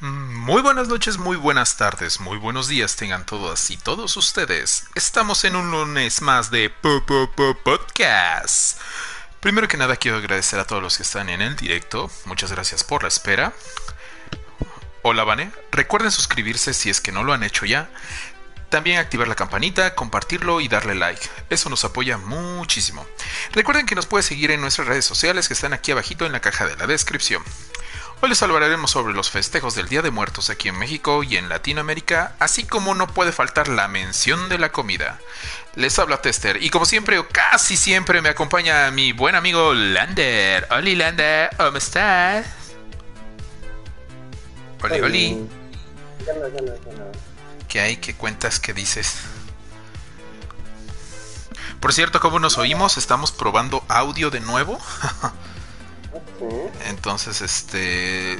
Muy buenas noches, muy buenas tardes, muy buenos días tengan todas y todos ustedes. Estamos en un lunes más de Podcast. Primero que nada quiero agradecer a todos los que están en el directo. Muchas gracias por la espera. Hola, Vane. Recuerden suscribirse si es que no lo han hecho ya. También activar la campanita, compartirlo y darle like. Eso nos apoya muchísimo. Recuerden que nos puede seguir en nuestras redes sociales que están aquí abajito en la caja de la descripción. Hoy les hablaremos sobre los festejos del Día de Muertos aquí en México y en Latinoamérica, así como no puede faltar la mención de la comida. Les habla Tester y como siempre o casi siempre me acompaña mi buen amigo Lander. Hola Lander, ¿cómo estás? Hola, hola. ¿Qué hay? ¿Qué cuentas? ¿Qué dices? Por cierto, ¿cómo nos oímos? Estamos probando audio de nuevo. Entonces, este.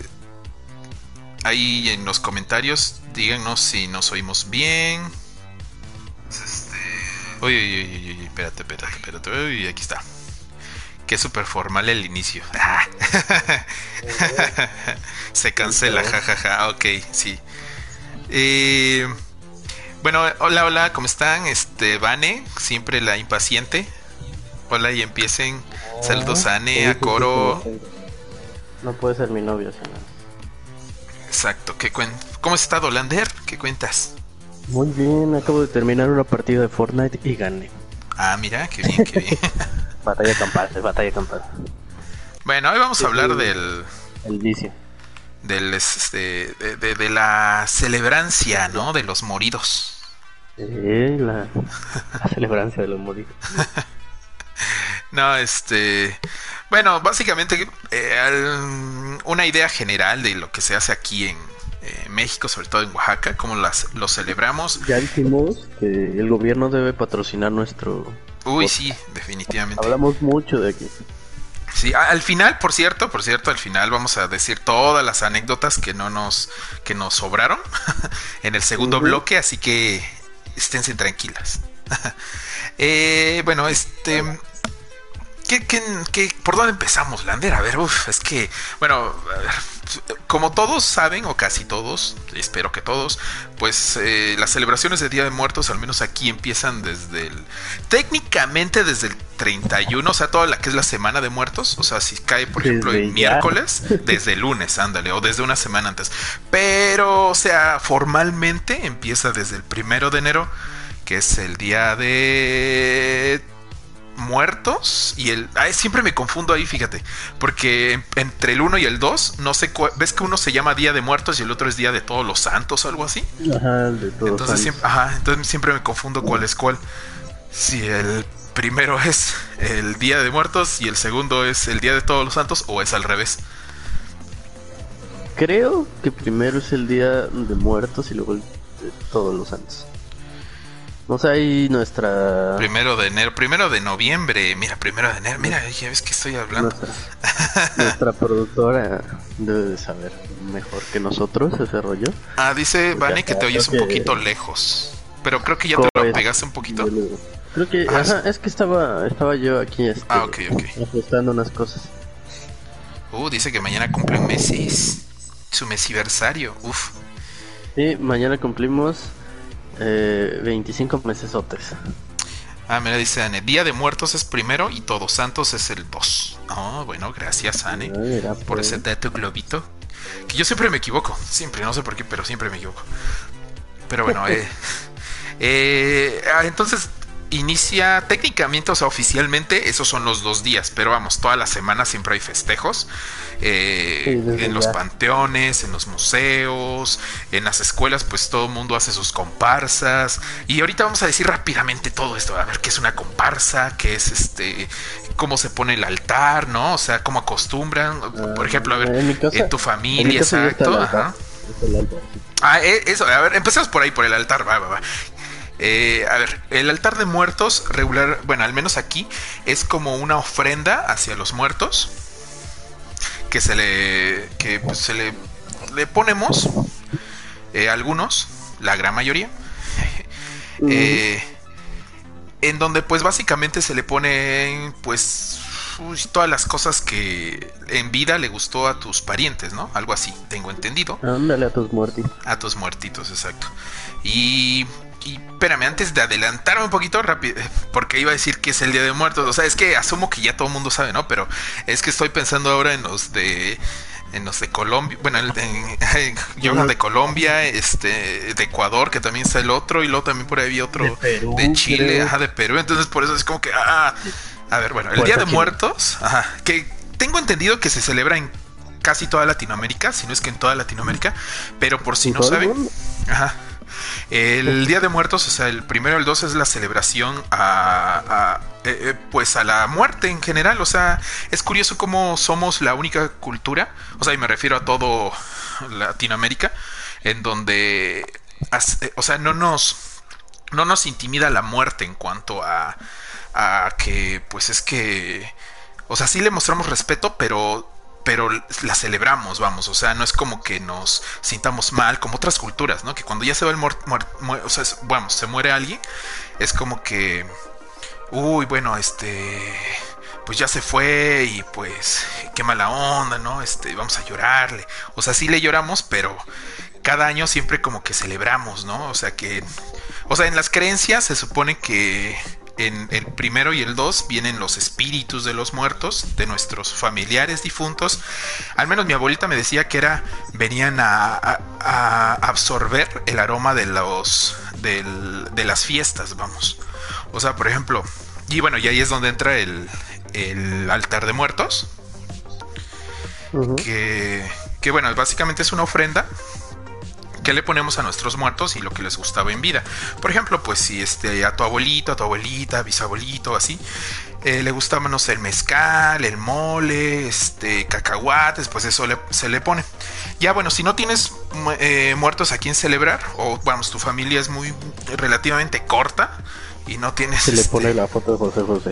Ahí en los comentarios, díganos si nos oímos bien. Este. Uy, uy, uy, uy, espérate, espérate, espérate. Uy, aquí está. Qué súper formal el inicio. Se cancela, jajaja. Ok, sí. Eh, bueno, hola, hola, ¿cómo están? Este, Vane, siempre la impaciente. Hola y empiecen. Saludos a Ane, a Coro. No puede ser mi novio, Exacto. ¿Qué cuen ¿Cómo has estado, Lander? ¿Qué cuentas? Muy bien, acabo de terminar una partida de Fortnite y gané. Ah, mira, qué bien, qué bien. batalla campal, batalla campal. Bueno, hoy vamos a hablar del... El vicio del este, de, la celebrancia, ¿no? De los moridos. Sí, la, celebrancia de los moridos. no, este, bueno, básicamente eh, una idea general de lo que se hace aquí en eh, México, sobre todo en Oaxaca, cómo las lo celebramos. Ya dijimos que el gobierno debe patrocinar nuestro. Uy, sí, definitivamente. Hablamos mucho de aquí. Sí, al final, por cierto, por cierto, al final vamos a decir todas las anécdotas que no nos, que nos sobraron en el segundo bloque, así que esténse tranquilas. eh, bueno, este, ¿qué, qué, qué, por dónde empezamos, Lander? A ver, uf, es que, bueno, como todos saben, o casi todos, espero que todos, pues eh, las celebraciones de Día de Muertos, al menos aquí, empiezan desde el. técnicamente desde el 31, o sea, toda la que es la semana de muertos, o sea, si cae, por ejemplo, el miércoles, desde el lunes, ándale, o desde una semana antes. Pero, o sea, formalmente empieza desde el primero de enero, que es el día de muertos y el... siempre me confundo ahí, fíjate. Porque entre el 1 y el 2, no sé, ves que uno se llama Día de Muertos y el otro es Día de Todos los Santos o algo así. Ajá, de todos entonces, siempre, ajá, entonces siempre me confundo cuál es cuál. Si el primero es el Día de Muertos y el segundo es el Día de Todos los Santos o es al revés. Creo que primero es el Día de Muertos y luego el de Todos los Santos. No sé, ahí nuestra... Primero de enero, primero de noviembre, mira, primero de enero, mira, ya ves que estoy hablando. Nuestra, productora debe de saber mejor que nosotros ese rollo. Ah, dice pues Vane que te oyes un poquito lejos, pero creo que ya te lo pegaste un poquito. Creo que, ajá, es que estaba, estaba yo aquí este, ah, ok, ok. ajustando unas cosas. Uh, dice que mañana cumple un mes, su mesiversario, uf. Sí, mañana cumplimos eh, 25 meses o tres. Ah, mira, dice Anne, Día de Muertos es primero y Todos Santos es el 2. Oh, bueno, gracias, Anne, ah, por pues. ese dato globito. Que yo siempre me equivoco, siempre, no sé por qué, pero siempre me equivoco. Pero bueno, eh, eh, ah, entonces inicia técnicamente, o sea, oficialmente, esos son los dos días, pero vamos, toda la semana siempre hay festejos. Eh, en los panteones, en los museos, en las escuelas, pues todo el mundo hace sus comparsas. Y ahorita vamos a decir rápidamente todo esto, a ver qué es una comparsa, qué es este, cómo se pone el altar, ¿no? O sea, cómo acostumbran, por ah, ejemplo, a ver, en, tu familia, exacto. Ah, eh, eso, a ver, empecemos por ahí, por el altar, va, va, va. Eh, a ver, el altar de muertos regular, bueno, al menos aquí, es como una ofrenda hacia los muertos que se le, que pues, se le, le ponemos eh, algunos, la gran mayoría, eh, en donde pues básicamente se le pone pues todas las cosas que en vida le gustó a tus parientes, ¿no? Algo así, tengo entendido. Ándale a tus muertitos. A tus muertitos, exacto. Y y espérame, antes de adelantarme un poquito rápido, porque iba a decir que es el Día de Muertos, o sea, es que asumo que ya todo el mundo sabe, ¿no? Pero es que estoy pensando ahora en los de en los de Colombia, bueno, en, yo de Colombia, este, de Ecuador, que también está el otro, y luego también por ahí había otro de, Chile, ajá, de Perú, entonces por eso es como que, ah, a ver, bueno, el Día de Muertos, ajá, que tengo entendido que se celebra en casi toda Latinoamérica, si no es que en toda Latinoamérica, pero por si no saben, ajá, el Día de Muertos, o sea, el primero el dos es la celebración a, eh, eh, pues a la muerte en general. O sea, es curioso cómo somos la única cultura, o sea, y me refiero a todo Latinoamérica, en donde, eh, o sea, no nos, no nos intimida la muerte en cuanto a, a que, pues es que, o sea, sí le mostramos respeto, pero pero la celebramos, vamos, o sea, no es como que nos sintamos mal como otras culturas, ¿no? Que cuando ya se va el muerto, o sea, vamos, se muere alguien, es como que, uy, bueno, este, pues ya se fue y pues qué mala onda, ¿no? Este, vamos a llorarle, o sea, sí le lloramos, pero cada año siempre como que celebramos, ¿no? O sea que, o sea, en las creencias se supone que en el primero y el dos vienen los espíritus de los muertos, de nuestros familiares difuntos. Al menos mi abuelita me decía que era, venían a, absorber el aroma de los, de las fiestas, vamos. O sea, por ejemplo, y bueno, y ahí es donde entra el, el altar de muertos. que, que bueno, básicamente es una ofrenda qué le ponemos a nuestros muertos y lo que les gustaba en vida. Por ejemplo, pues si este, a tu abuelito, a tu abuelita, bisabuelito, así, eh, le gustaba, no sé, el mezcal, el mole, este, cacahuates, pues eso se le pone. Ya bueno, si no tienes eh, muertos a quien celebrar, o vamos, tu familia es muy relativamente corta y no tienes... Se le pone este la foto de José José.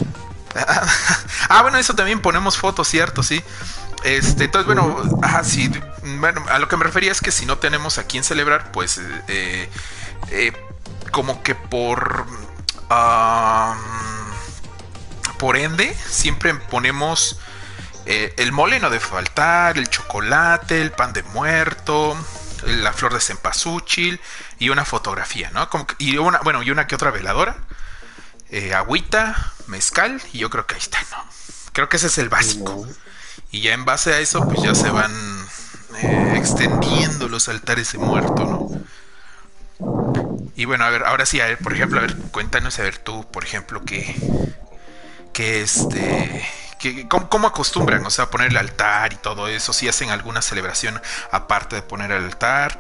ah, bueno, eso también ponemos fotos, cierto, sí. Este, entonces, bueno, ajá, sí, bueno, a lo que me refería es que si no tenemos a quién celebrar, pues, eh, eh, como que por, por ende, siempre ponemos eh, el mole no debe faltar, el chocolate, el pan de muerto, la flor de cempasúchil y una fotografía, ¿no? Como y una, bueno, y una que otra veladora, agüita, mezcal y yo creo que ahí está, ¿no? Creo que ese es el básico. Y ya en base a eso, pues ya se van eh, extendiendo los altares de muerto, ¿no? Y bueno, a ver, ahora sí, a ver, por ejemplo, a ver, cuéntanos, a ver tú, por ejemplo, qué, qué este, que, cómo, acostumbran, o sea, poner el altar y todo eso, si hacen alguna celebración aparte de poner el altar.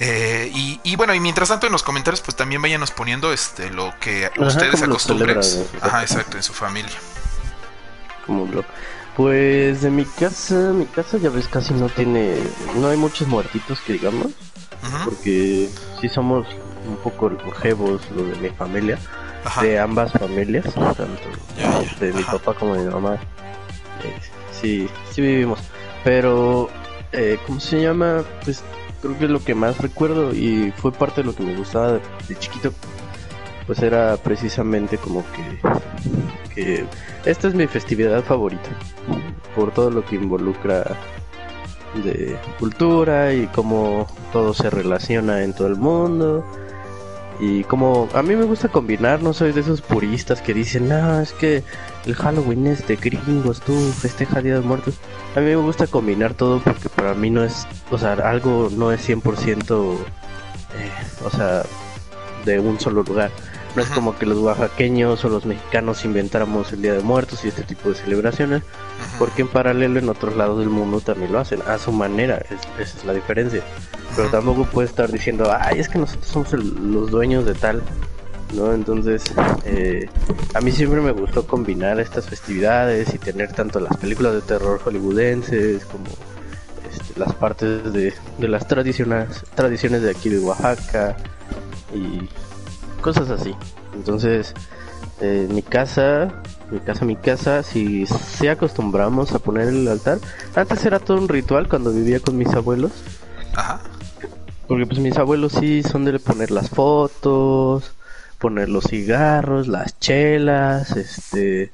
Eh, y, bueno, y mientras tanto en los comentarios, pues también váyanos poniendo este lo que ustedes acostumbran. Ajá, exacto, en su familia. Como lo, pues de mi casa, mi casa ya ves casi no tiene, no hay muchos muertitos que digamos, porque sí somos un poco longevos lo de mi familia, de ambas familias, tanto de mi papá como de mi mamá, eh, sí, sí vivimos, pero eh, ¿cómo se llama? Pues creo que es lo que más recuerdo y fue parte de lo que me gustaba de chiquito pues era precisamente como que, esta es mi festividad favorita por todo lo que involucra de cultura y cómo todo se relaciona en todo el mundo y como a mí me gusta combinar, no soy de esos puristas que dicen, no, es que el Halloween es de gringos, tú festeja Día de Muertos. A mí me gusta combinar todo porque para mí no es, o sea, algo no es 100%, eh, o sea, de un solo lugar. No es como que los oaxaqueños o los mexicanos inventáramos el Día de Muertos y este tipo de celebraciones, porque en paralelo en otros lados del mundo también lo hacen, a su manera, esa es la diferencia. Pero tampoco puede estar diciendo, ay, es que nosotros somos los dueños de tal, ¿no? Entonces, eh, a mí siempre me gustó combinar estas festividades y tener tanto las películas de terror hollywoodenses como este, las partes de, de las tradiciones, tradiciones de aquí de Oaxaca y cosas así. Entonces, eh, mi casa, mi casa, mi casa, si se acostumbramos a poner el altar. Antes era todo un ritual cuando vivía con mis abuelos. Ajá. Porque pues mis abuelos sí son de poner las fotos, poner los cigarros, las chelas, este,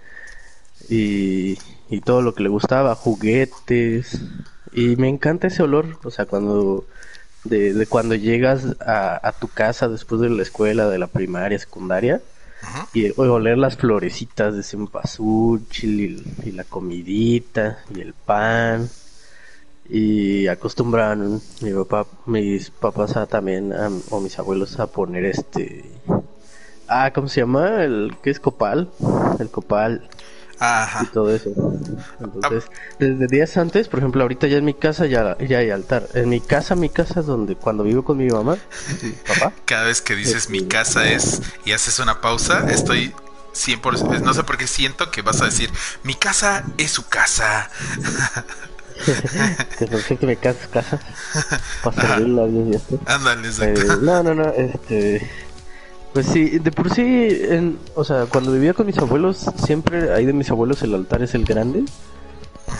y, y todo lo que le gustaba, juguetes. Y me encanta ese olor, o sea, cuando de, cuando llegas a, tu casa después de la escuela, de la primaria, secundaria, y oler las florecitas de cempasúchil y, y la comidita y el pan. Y acostumbran mi papá, mis papás también, o mis abuelos a poner este... Ah, ¿cómo se llama? El que es copal. El copal. Ajá. y todo eso. Entonces, desde días antes, por ejemplo, ahorita ya en mi casa ya, ya hay altar. En mi casa, mi casa es donde cuando vivo con mi mamá, mi papá. Cada vez que dices mi este, casa es y haces una pausa, estoy 100%, no sé por qué siento que vas a decir, mi casa es su casa. que que me casa casa para a Dios Ándale, exacto. Eh, no, no, no, este pues sí, de por sí, en, o sea, cuando vivía con mis abuelos, siempre ahí de mis abuelos el altar es el grande.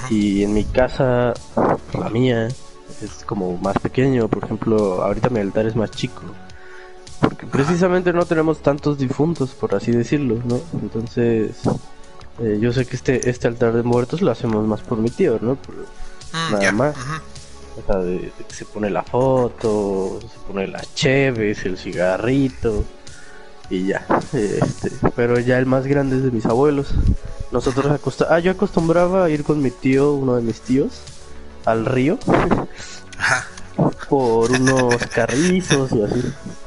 Y en mi casa, la mía, es como más pequeño. Por ejemplo, ahorita mi altar es más chico. Porque precisamente no tenemos tantos difuntos, por así decirlo, ¿no? Entonces, eh, yo sé que este, este altar de muertos lo hacemos más por mi tío, ¿no? Mm, nada más. O sea, de, que se pone la foto, se pone las cheves, el cigarrito y ya. Este, pero ya el más grande es de mis abuelos. Nosotros acostumbramos... Ah, yo acostumbraba a ir con mi tío, uno de mis tíos, al río. Por unos carrizos y así.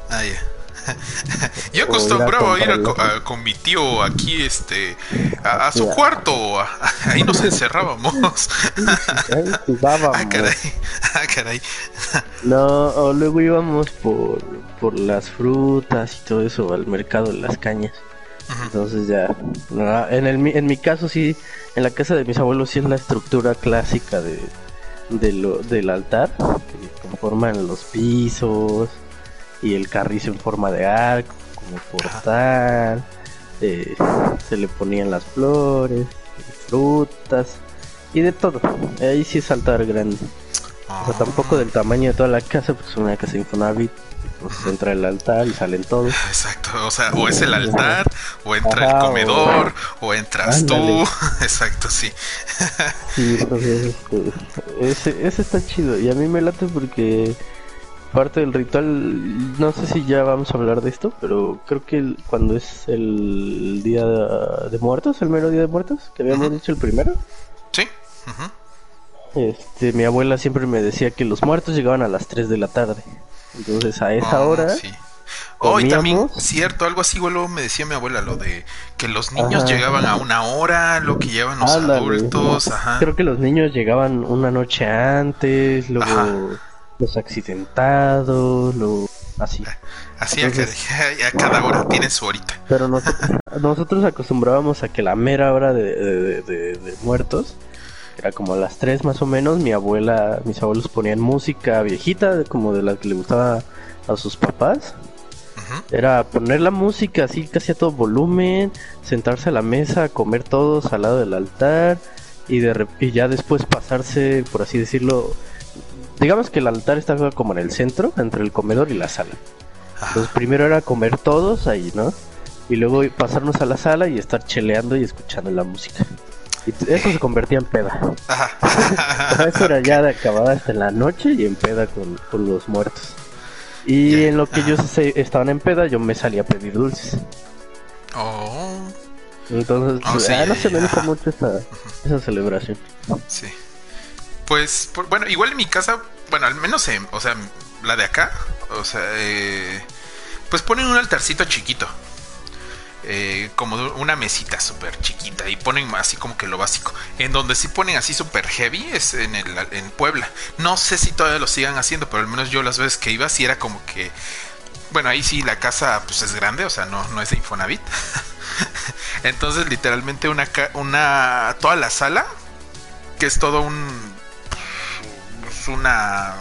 Ah, ya. Yo acostumbraba a ir con mi tío aquí, este, a, su cuarto. ahí nos encerrábamos. ah, caray. Ah, caray. No, luego íbamos por, por las frutas y todo eso al mercado de las cañas. Entonces ya, en, el, en mi caso sí, en la casa de mis abuelos sí es la estructura clásica de, de lo, del altar, que conforman los pisos, y el carrizo en forma de arco, como portal. Eh, se le ponían las flores, frutas y de todo. Ahí sí es altar grande. O sea, tampoco del tamaño de toda la casa, pues es una casa Infonavit. Pues entra el altar y salen todos. Exacto, o sea, o es el altar, o entra el comedor, o, entras tú. Exacto, sí. sí, entonces, este, ese, ese está chido. Y a mí me late porque parte del ritual, no sé si ya vamos a hablar de esto, pero creo que cuando es el día de, muertos, el mero día de muertos, que habíamos dicho el primero. Sí. Este, mi abuela siempre me decía que los muertos llegaban a las 3 de la tarde. Entonces a esa ah, hora sí. Oh, también, cierto, algo así, luego me decía mi abuela, lo de que los niños llegaban a una hora, lo que llevan los adultos, ajá. Creo que los niños llegaban una noche antes, luego los accidentados, lo así. Así a, cada hora, tiene su horita. Pero nosotros, acostumbrábamos a que la mera hora de, muertos, era como a las 3 más o menos, mi abuela, mis abuelos ponían música viejita, como de la que le gustaba a sus papás. Era poner la música así casi a todo volumen, sentarse a la mesa, comer todos al lado del altar y, de, y ya después pasarse, por así decirlo, digamos que el altar estaba como en el centro, entre el comedor y la sala. Entonces primero era comer todos ahí, ¿no? Y luego pasarnos a la sala y estar cheleando y escuchando la música. Y eso se convertía en peda. eso era ya de acabada hasta en la noche y en peda con, los muertos. Y en lo que ellos estaban en peda, yo me salía a pedir dulces. Oh. Entonces, oh, ah, no se me gusta mucho esa, esa celebración. Sí. Pues, bueno, igual en mi casa, bueno, al menos, en, o sea, la de acá, o sea, eh, pues ponen un altarcito chiquito. Eh, como una mesita súper chiquita y ponen así como que lo básico. En donde sí ponen así súper heavy es en, el, en Puebla. No sé si todavía lo sigan haciendo, pero al menos yo las veces que iba sí era como que... Bueno, ahí sí la casa pues es grande, o sea, no, no es de Infonavit. Entonces literalmente una, una... Toda la sala, que es todo un una.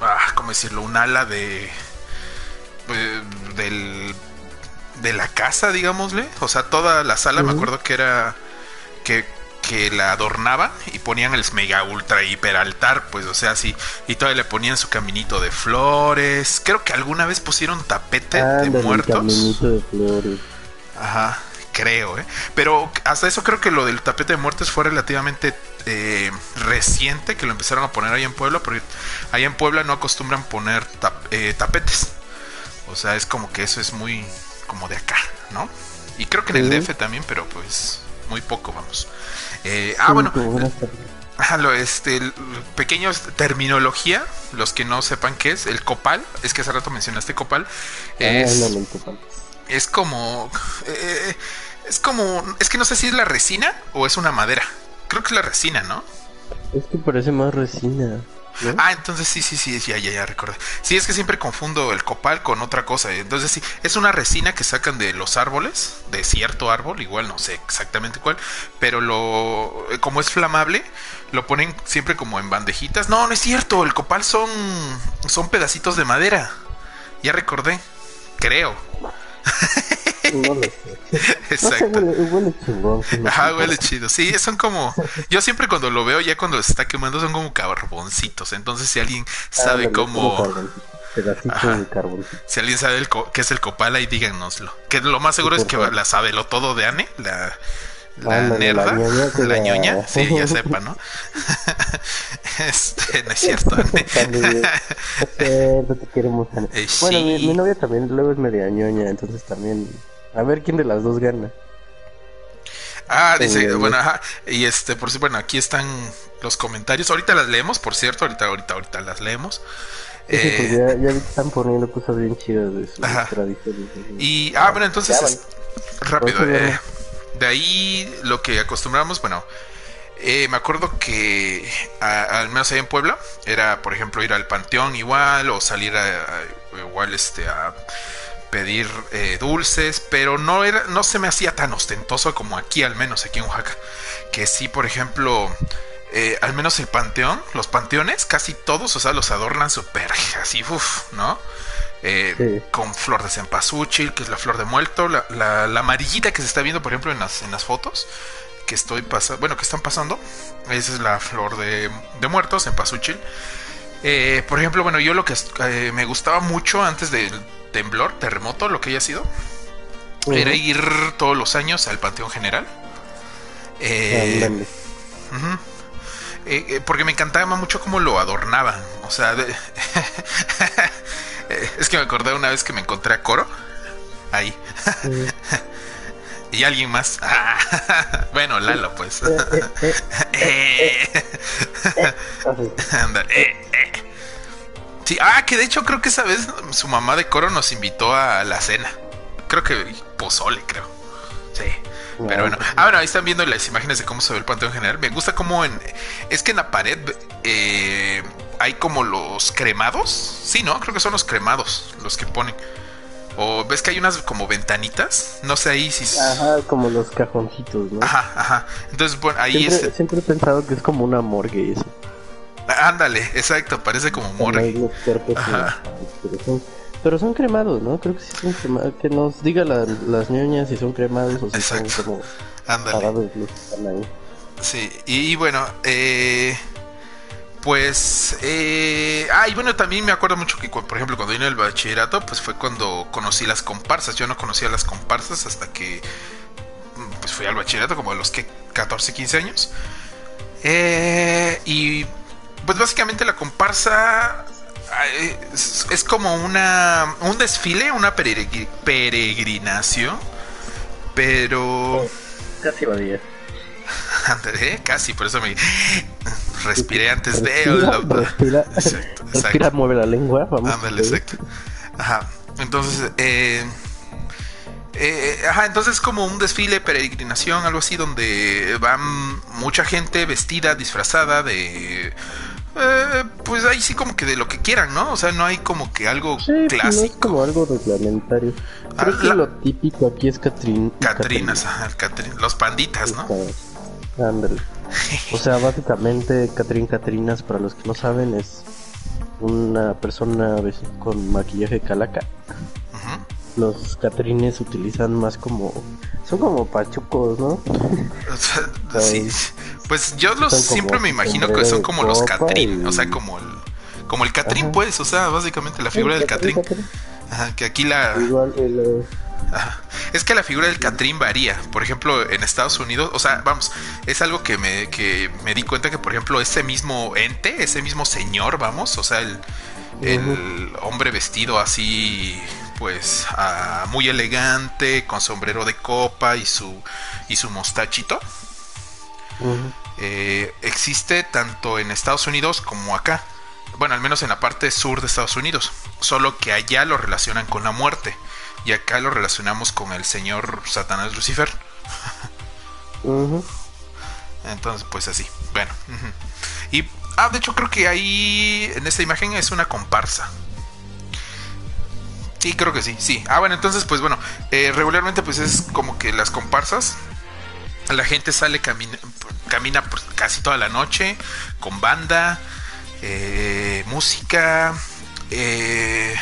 Ah, ¿Cómo decirlo? Un ala de. Eh, del. De la casa, digámosle. O sea, toda la sala, me acuerdo que era. Que, que la adornaban y ponían el mega ultra hiper altar, pues, o sea, así. Y todavía le ponían su caminito de flores. Creo que alguna vez pusieron tapete de muertos. de flores. Ajá creo, ¿eh? Pero hasta eso creo que lo del tapete de muertes fue relativamente eh, reciente que lo empezaron a poner ahí en Puebla, porque ahí en Puebla no acostumbran poner eh, tapetes. O sea, es como que eso es muy como de acá, ¿no? Y creo que en el DF también, pero pues muy poco, vamos. Eh, ah, bueno. lo, este, pequeños terminología, los que no sepan qué es, el copal, es que hace rato mencionaste copal, ah, es, es como, eh, es como, es que no sé si es la resina o es una madera, creo que es la resina, ¿no? Es que parece más resina. Ah, entonces sí, sí, sí, ya, ya, ya recordé. Sí, es que siempre confundo el copal con otra cosa. Entonces sí, es una resina que sacan de los árboles, de cierto árbol, igual no sé exactamente cuál, pero lo, como es flamable, lo ponen siempre como en bandejitas. No, no es cierto, el copal son, son pedacitos de madera. Ya recordé, creo. No lo sé. Exacto. huele. Ajá, huele chido. Sí, son como. Yo siempre cuando lo veo, ya cuando se está quemando, son como carboncitos. Entonces, si alguien sabe cómo. Si alguien sabe qué es el copal, ahí díganoslo. Que lo más seguro es que la sabe lo todo de Anne, la, la nerda, la ñoña, sí, ya sepa, ¿no? este, no es cierto. no te queremos, eh, bueno, mi, novia también luego es media ñoña, entonces también a ver quién de las dos gana. Ah, dice, bueno, ajá, y este, por si, bueno, aquí están los comentarios. Ahorita las leemos, por cierto, ahorita, ahorita, ahorita las leemos. Eh, ya, están poniendo cosas bien chidas de sus tradiciones. Y, ah, bueno, entonces, rápido, eh, de ahí lo que acostumbramos, bueno, eh, me acuerdo que al menos ahí en Puebla era, por ejemplo, ir al panteón igual o salir a, igual este a pedir eh, dulces, pero no era, no se me hacía tan ostentoso como aquí, al menos aquí en Oaxaca. Que sí, por ejemplo, eh, al menos el panteón, los panteones, casi todos, o sea, los adornan súper así, uff, ¿no? Eh, con flor de cempasúchil, que es la flor de muerto, la, la, amarillita que se está viendo, por ejemplo, en las, en las fotos que estoy pasando, bueno, que están pasando, esa es la flor de, de muertos, cempasúchil. por ejemplo, bueno, yo lo que me gustaba mucho antes del temblor, terremoto, lo que haya sido, era ir todos los años al Panteón General. Eh, eh, eh, porque me encantaba mucho cómo lo adornaban. O sea, es que me acordé una vez que me encontré a Coro ahí. y alguien más. bueno, Lalo, pues. Sí, ah, que de hecho creo que esa vez su mamá de coro nos invitó a la cena. Creo que pozole, creo. Sí. Pero bueno, ah, bueno, ahí están viendo las imágenes de cómo se ve el panteón general. Me gusta como en. Es que en la pared eh, hay como los cremados. Sí, ¿no? Creo que son los cremados los que ponen. O ves que hay unas como ventanitas. No sé ahí si. Ajá, como los cajoncitos, ¿no? Ajá, ajá. Entonces, bueno, ahí siempre, es. Siempre he pensado que es como una morgue eso. Ándale, exacto, parece como morgue. Pero, son, cremados, ¿no? Creo que sí son cremados. Que nos diga las ñoñas si son cremados o si son como Ándale. Sí, y, bueno, eh, pues, eh, ah, y bueno, también me acuerdo mucho que, por ejemplo, cuando vine al bachillerato, pues fue cuando conocí las comparsas. Yo no conocía las comparsas hasta que, pues fui al bachillerato, como a los que 14, 15 años. Eh, y pues básicamente la comparsa es, como una un desfile, una peregrinación, pero casi va ¿eh? casi, por eso me respiré antes de respira, respira, mueve la lengua, vamos. Ándale, exacto. Ajá. Entonces, eh, eh, ajá, entonces como un desfile, peregrinación, algo así, donde van mucha gente vestida, disfrazada de eh, pues ahí sí como que de lo que quieran, ¿no? O sea, no hay como que algo clásico. Pues no es como algo reglamentario. Creo que lo típico aquí es Catrin Catrinas, los panditas, ¿no? Ándale. o sea, básicamente Catrín Catrinas, para los que no saben, es una persona con maquillaje calaca. Los Catrines utilizan más como son como pachucos, ¿no? sí. Pues yo los siempre me imagino que son como los Catrín, o sea, como el como el Catrín, pues, o sea, básicamente la figura del Catrín. Ajá, que aquí la igual el, Es que la figura del Catrín varía. Por ejemplo, en Estados Unidos, o sea, vamos, es algo que me, que me di cuenta que, por ejemplo, ese mismo ente, ese mismo señor, vamos, o sea, el, el hombre vestido así, pues, muy elegante, con sombrero de copa y su, y su mostachito. Eh, existe tanto en Estados Unidos como acá. Bueno, al menos en la parte sur de Estados Unidos. Solo que allá lo relacionan con la muerte. Y acá lo relacionamos con el señor Satanás Lucifer. Entonces, pues así. Bueno. Y, ah, de hecho creo que ahí, en esta imagen es una comparsa. Sí, creo que sí, sí. Ah, bueno, entonces, pues bueno, eh, regularmente pues es como que las comparsas, la gente sale, camina, camina casi toda la noche con banda, eh, música, eh,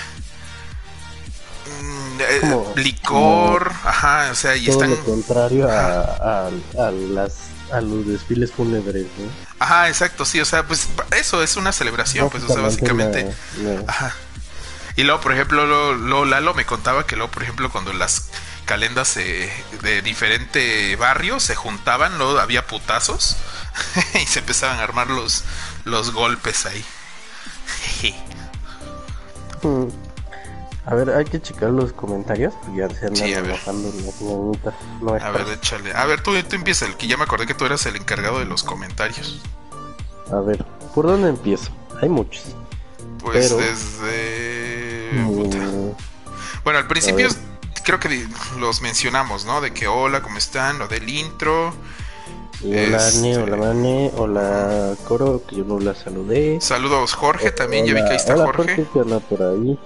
mm, eh, licor, ajá, o sea, y todo lo contrario a, a, las a los desfiles fúnebres, ¿no? Ajá, exacto, sí, o sea, pues eso es una celebración, pues, o sea, básicamente, ajá. Y luego, por ejemplo, lo, Lalo me contaba que luego, por ejemplo, cuando las calendas de diferente barrio se juntaban, luego había putazos y se empezaban a armar los, los golpes ahí. Hmm. A ver, hay que checar los comentarios. Ya se andan sí, a ver. No a ver, échale. A ver, tú, tú empieza, el que ya me acordé que tú eras el encargado de los comentarios. A ver, ¿por dónde empiezo? Hay muchos. Pues desde. Mm. Bueno, al principio creo que los mencionamos, ¿no? De que hola, ¿cómo están? Lo del intro. Hola este... hola Mane, hola Coro, que yo no la saludé. Saludos Jorge también, ya vi que ahí está Jorge. Jorge por ahí.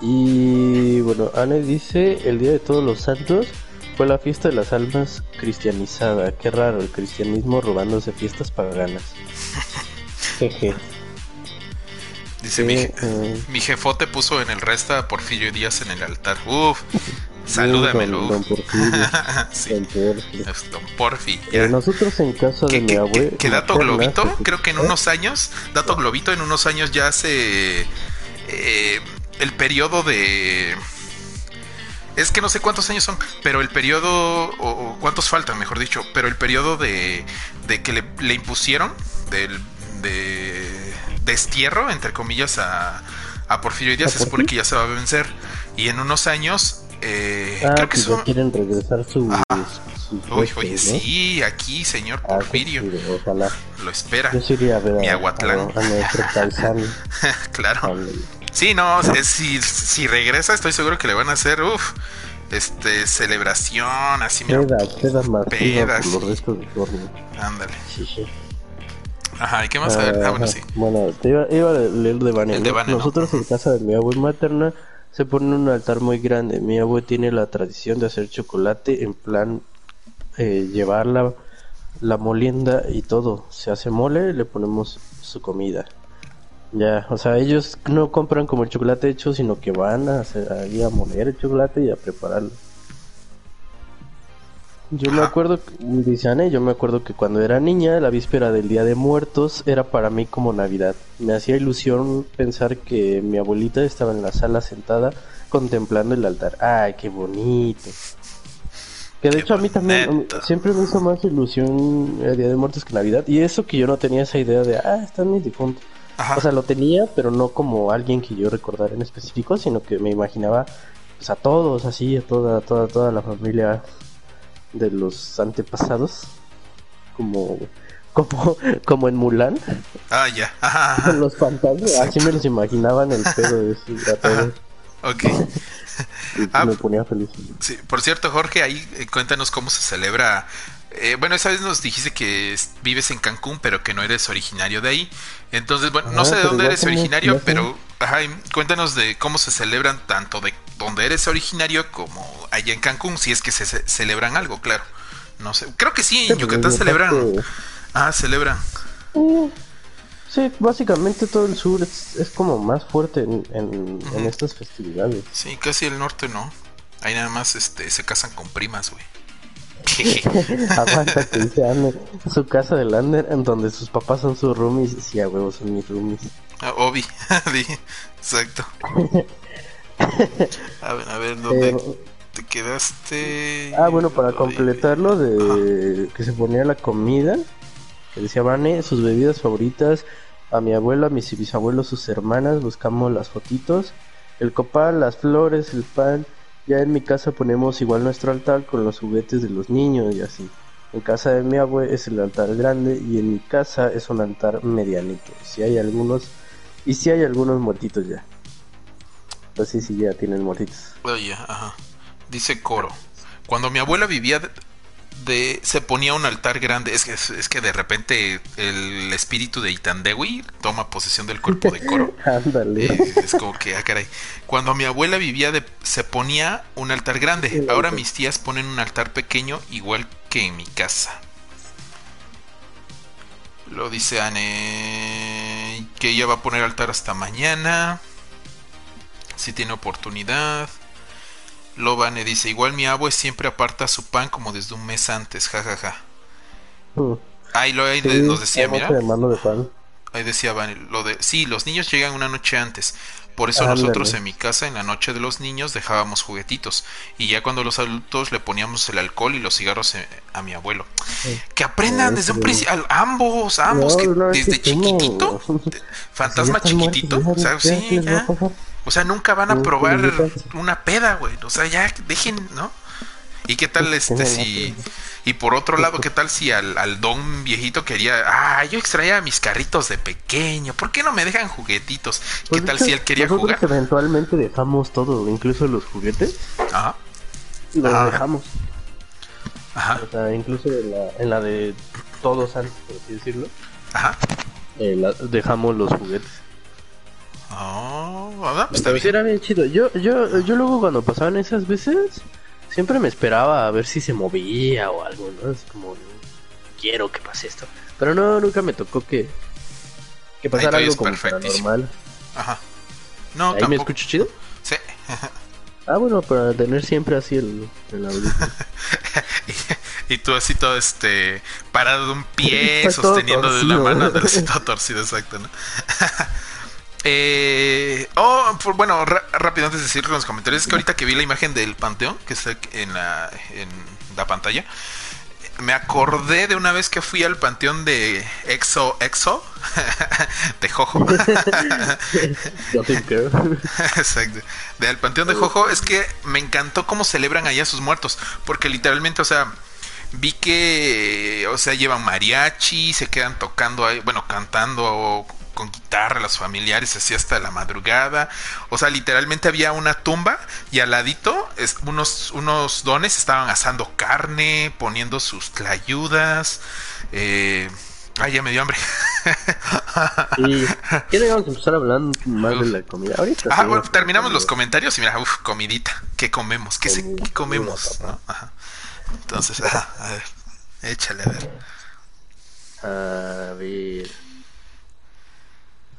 Y bueno, Anne dice, el Día de Todos los Santos fue la fiesta de las almas cristianizada. Qué raro, el cristianismo robándose fiestas paganas. Jeje. Dice, mi, eh. mi jefote puso en el resta a Porfirio Díaz en el altar. Uf, salúdamelo. Don, Porfirio. sí. Don Porfi. Eh, nosotros en casa de mi abuelo. Que, dato globito, creo que en unos años, dato globito, en unos años ya hace eh, el periodo de... Es que no sé cuántos años son, pero el periodo, o, cuántos faltan, mejor dicho, pero el periodo de, de que le, le impusieron del, de destierro, entre comillas, a, a Porfirio Díaz, se supone que ya se va a vencer. Y en unos años, eh, ah, creo que son... quieren regresar su... oye, sí, aquí, señor ah, Porfirio. Lo espera. Yo iría a ver Mi Aguatlán. claro. Sí, no, si, si regresa, estoy seguro que le van a hacer, uff, este, celebración, así, mira. Pedas, más pedas. Por los restos de Ándale. Sí, sí. Ajá, ¿y qué más? a ver, ah, bueno, sí. Bueno, te iba, iba, a leer de Vane. Nosotros en casa de mi abuela materna se pone un altar muy grande. Mi abuelo tiene la tradición de hacer chocolate en plan eh, llevar la, la molienda y todo. Se hace mole, le ponemos su comida. Ya, o sea, ellos no compran como el chocolate hecho, sino que van a, hacer, ahí a moler el chocolate y a prepararlo. Yo me acuerdo, dice Anne, yo me acuerdo que cuando era niña, la víspera del Día de Muertos era para mí como Navidad. Me hacía ilusión pensar que mi abuelita estaba en la sala sentada contemplando el altar. ¡Ay, qué bonito! Que de hecho a mí también siempre me hizo más ilusión el Día de Muertos que Navidad. Y eso que yo no tenía esa idea de, ah, están mis difuntos. O sea, lo tenía, pero no como alguien que yo recordara en específico, sino que me imaginaba pues, a todos así, a toda, toda, toda la familia de los antepasados, como como, como en Mulan. Ah, ya. Los fantasmas, así me los imaginaban el pedo de ese Ok. Ah, me ponía feliz. Sí, por cierto, Jorge, ahí eh, cuéntanos cómo se celebra. Eh, bueno, esa vez nos dijiste que vives en Cancún, pero que no eres originario de ahí. Entonces, bueno, no sé de dónde eres originario, pero ajá, cuéntanos de cómo se celebran tanto de donde eres originario como allá en Cancún, si es que se, celebran algo, claro. No sé, creo que sí, en Yucatán celebran. Ah, celebran. Mm, sí, básicamente todo el sur es, como más fuerte en, en, estas festividades. Sí, casi el norte no. Ahí nada más este, se casan con primas, güey. Aguanta que dice su casa de Lander, en donde sus papás son sus roomies. Sí, a huevos son mis roomies. Ah, Obi, exacto. A ver, a ver, ¿dónde? te quedaste? Ah, bueno, para completarlo de que se ponía la comida, que decía Vane, sus bebidas favoritas, a mi abuela, a mis bisabuelos, sus hermanas, buscamos las fotitos, el copal, las flores, el pan. Ya en mi casa ponemos igual nuestro altar con los juguetes de los niños y así. En casa de mi abuela es el altar grande y en mi casa es un altar medianito. Si hay algunos y si hay algunos muertitos ya. Entonces sí, ya tienen muertitos. Ajá. Dice Coro. Cuando mi abuela vivía de, se ponía un altar grande. Es que, es que de repente el espíritu de Itandewi toma posesión del cuerpo de Coro. Ándale. Eh, es como que, ah, caray. Cuando mi abuela vivía de, se ponía un altar grande. Ahora mis tías ponen un altar pequeño igual que en mi casa. Lo dice Anne que ella va a poner altar hasta mañana. Si tiene oportunidad. Lobane dice, igual mi abue siempre aparta su pan como desde un mes antes, jajaja. Mm. Ahí lo ahí nos decía, mira. Ahí decía lo de, sí, los niños llegan una noche antes. Por eso nosotros en mi casa en la noche de los niños dejábamos juguetitos. Y ya cuando los adultos le poníamos el alcohol y los cigarros eh, a mi abuelo. Que aprendan desde un principio, ambos, ambos, que desde chiquitito, fantasma chiquitito, o sea, sí, O sea, nunca van a probar una peda, güey. O sea, ya dejen, ¿no? ¿Y qué tal este si y por otro lado, ¿qué tal si al, don viejito quería, ah, yo extraía mis carritos de pequeño, ¿por qué no me dejan juguetitos? ¿Qué pues tal si él quería jugar? Eventualmente dejamos todo, incluso los juguetes. Ajá. Los dejamos. Ajá. O sea, incluso en la, en la de todos antes, por así decirlo. Ajá. Eh, dejamos los juguetes. Oh, ¿verdad? Pues está bien. Era bien chido. Yo, yo, yo luego cuando pasaban esas veces, siempre me esperaba a ver si se movía o algo, ¿no? Es como, quiero que pase esto. Pero no, nunca me tocó que, que pasara algo como normal. Ajá. No, ¿Ahí me escucho chido? Sí. ah, bueno, para tener siempre así el, el y, tú así todo este parado de un pie, sosteniendo de la mano, todo torcido, exacto, ¿no? Eh, oh, bueno, rápido antes de decir con los comentarios, es que ahorita que vi la imagen del panteón, que está en la, en la pantalla, me acordé de una vez que fui al panteón de Exo Exo de Jojo. Exacto. Del panteón de Jojo es que me encantó cómo celebran allá sus muertos, porque literalmente, o sea, vi que, o sea, llevan mariachi, se quedan tocando ahí, bueno, cantando con guitarra, los familiares, así hasta la madrugada. O sea, literalmente había una tumba y al ladito unos, unos dones estaban asando carne, poniendo sus clayudas. Eh, ay, ya me dio hambre. ¿Y qué a empezar hablando más de la comida? Ahorita. Ah, bueno, terminamos los comentarios y mira, uff, comidita. ¿Qué comemos? ¿Qué, se, comemos? Entonces, a ver, échale a ver. A ver.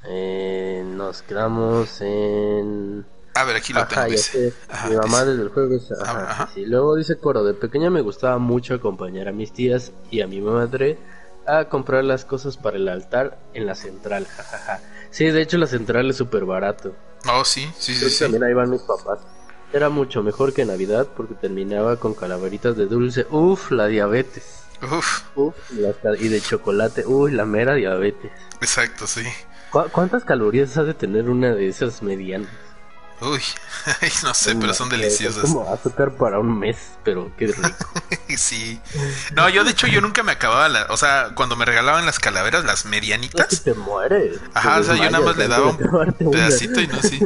Eh, nos quedamos en. A ver, aquí lo tengo. Mi mamá desde el jueves. Y luego dice Coro: De pequeña me gustaba mucho acompañar a mis tías y a mi madre a comprar las cosas para el altar en la central. Jajaja. Sí, de hecho, la central es súper barato. Oh, sí, sí, sí. También ahí van mis papás. Era mucho mejor que Navidad porque terminaba con calaveritas de dulce. Uf, la diabetes. Uf. Uf, y de chocolate. Uy, la mera diabetes. Exacto, sí. ¿Cuántas calorías ha de tener una de esas medianas? Uy, no sé, pero son deliciosas. Es como azúcar para un mes, pero qué rico. sí. No, yo de hecho yo nunca me acababa la, o sea, cuando me regalaban las calaveras, las medianitas. te mueres. Ajá, o sea, yo nada más le daba un pedacito y no así.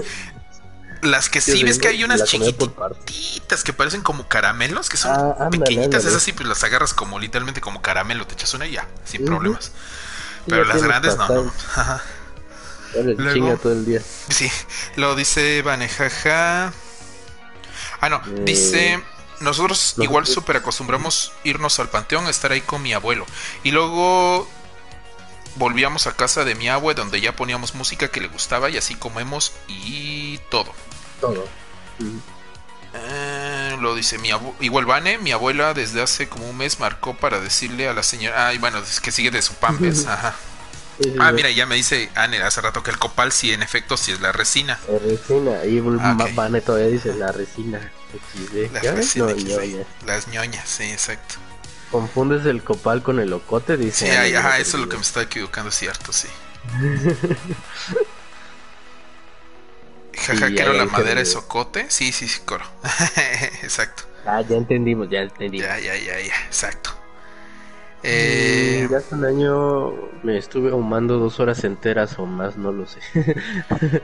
Las que sí, ves que hay unas chiquititas que parecen como caramelos, que son ah, pequeñitas, esas sí, pues las agarras como literalmente como caramelo, te echas una y ya, sin problemas. Pero las grandes no, no. Ajá. Luego, todo el día. Sí, lo dice Vanejaja. Ah, no, eh, dice. Nosotros igual súper acostumbramos irnos al panteón, estar ahí con mi abuelo. Y luego volvíamos a casa de mi abue donde ya poníamos música que le gustaba y así comemos y todo. Todo. Eh, lo dice mi igual Vane, mi abuela desde hace como un mes marcó para decirle a la señora, ay bueno, es que sigue de su pampes, ajá. Ah, mira, ya me dice Anne hace rato que el copal sí, en efecto, sí es la resina. Es resina, y ah, todavía dice la resina. La resina Las ñoñas, sí, exacto. Confundes el copal con el ocote, dice. Sí, ajá, eso es lo que me está equivocando, cierto, sí. Jaja, que la madera es ocote. Sí, sí, sí, coro. exacto. Ah, ya entendimos, ya entendimos. Ya, ya, ya, ya, exacto. Eh... Ya hace un año me estuve ahumando dos horas enteras o más, no lo sé.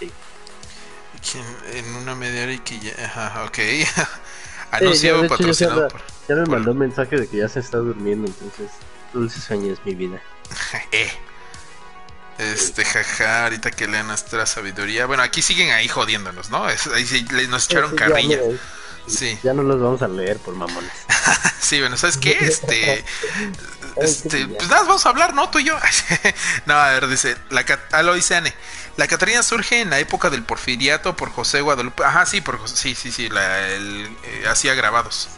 sí. En una media hora y que ya. Ajá, ok. Anuncio sí, patrocinado ya, ya me mandó un mensaje de que ya se está durmiendo, entonces. Dulce sueño es mi vida. eh. Este, jaja, ahorita que lean nuestra sabiduría. Bueno, aquí siguen ahí jodiéndonos, ¿no? ahí nos echaron carrilla. Sí. Ya no los vamos a leer por mamones. sí, bueno, ¿sabes qué? Este. este pues nada, vamos a hablar, ¿no? Tú y yo. no, a ver, dice. La, ah, lo dice Anne. La Catarina surge en la época del porfiriato por José Guadalupe. Ajá, sí, por Sí, sí, sí. La, el, eh, hacía grabados.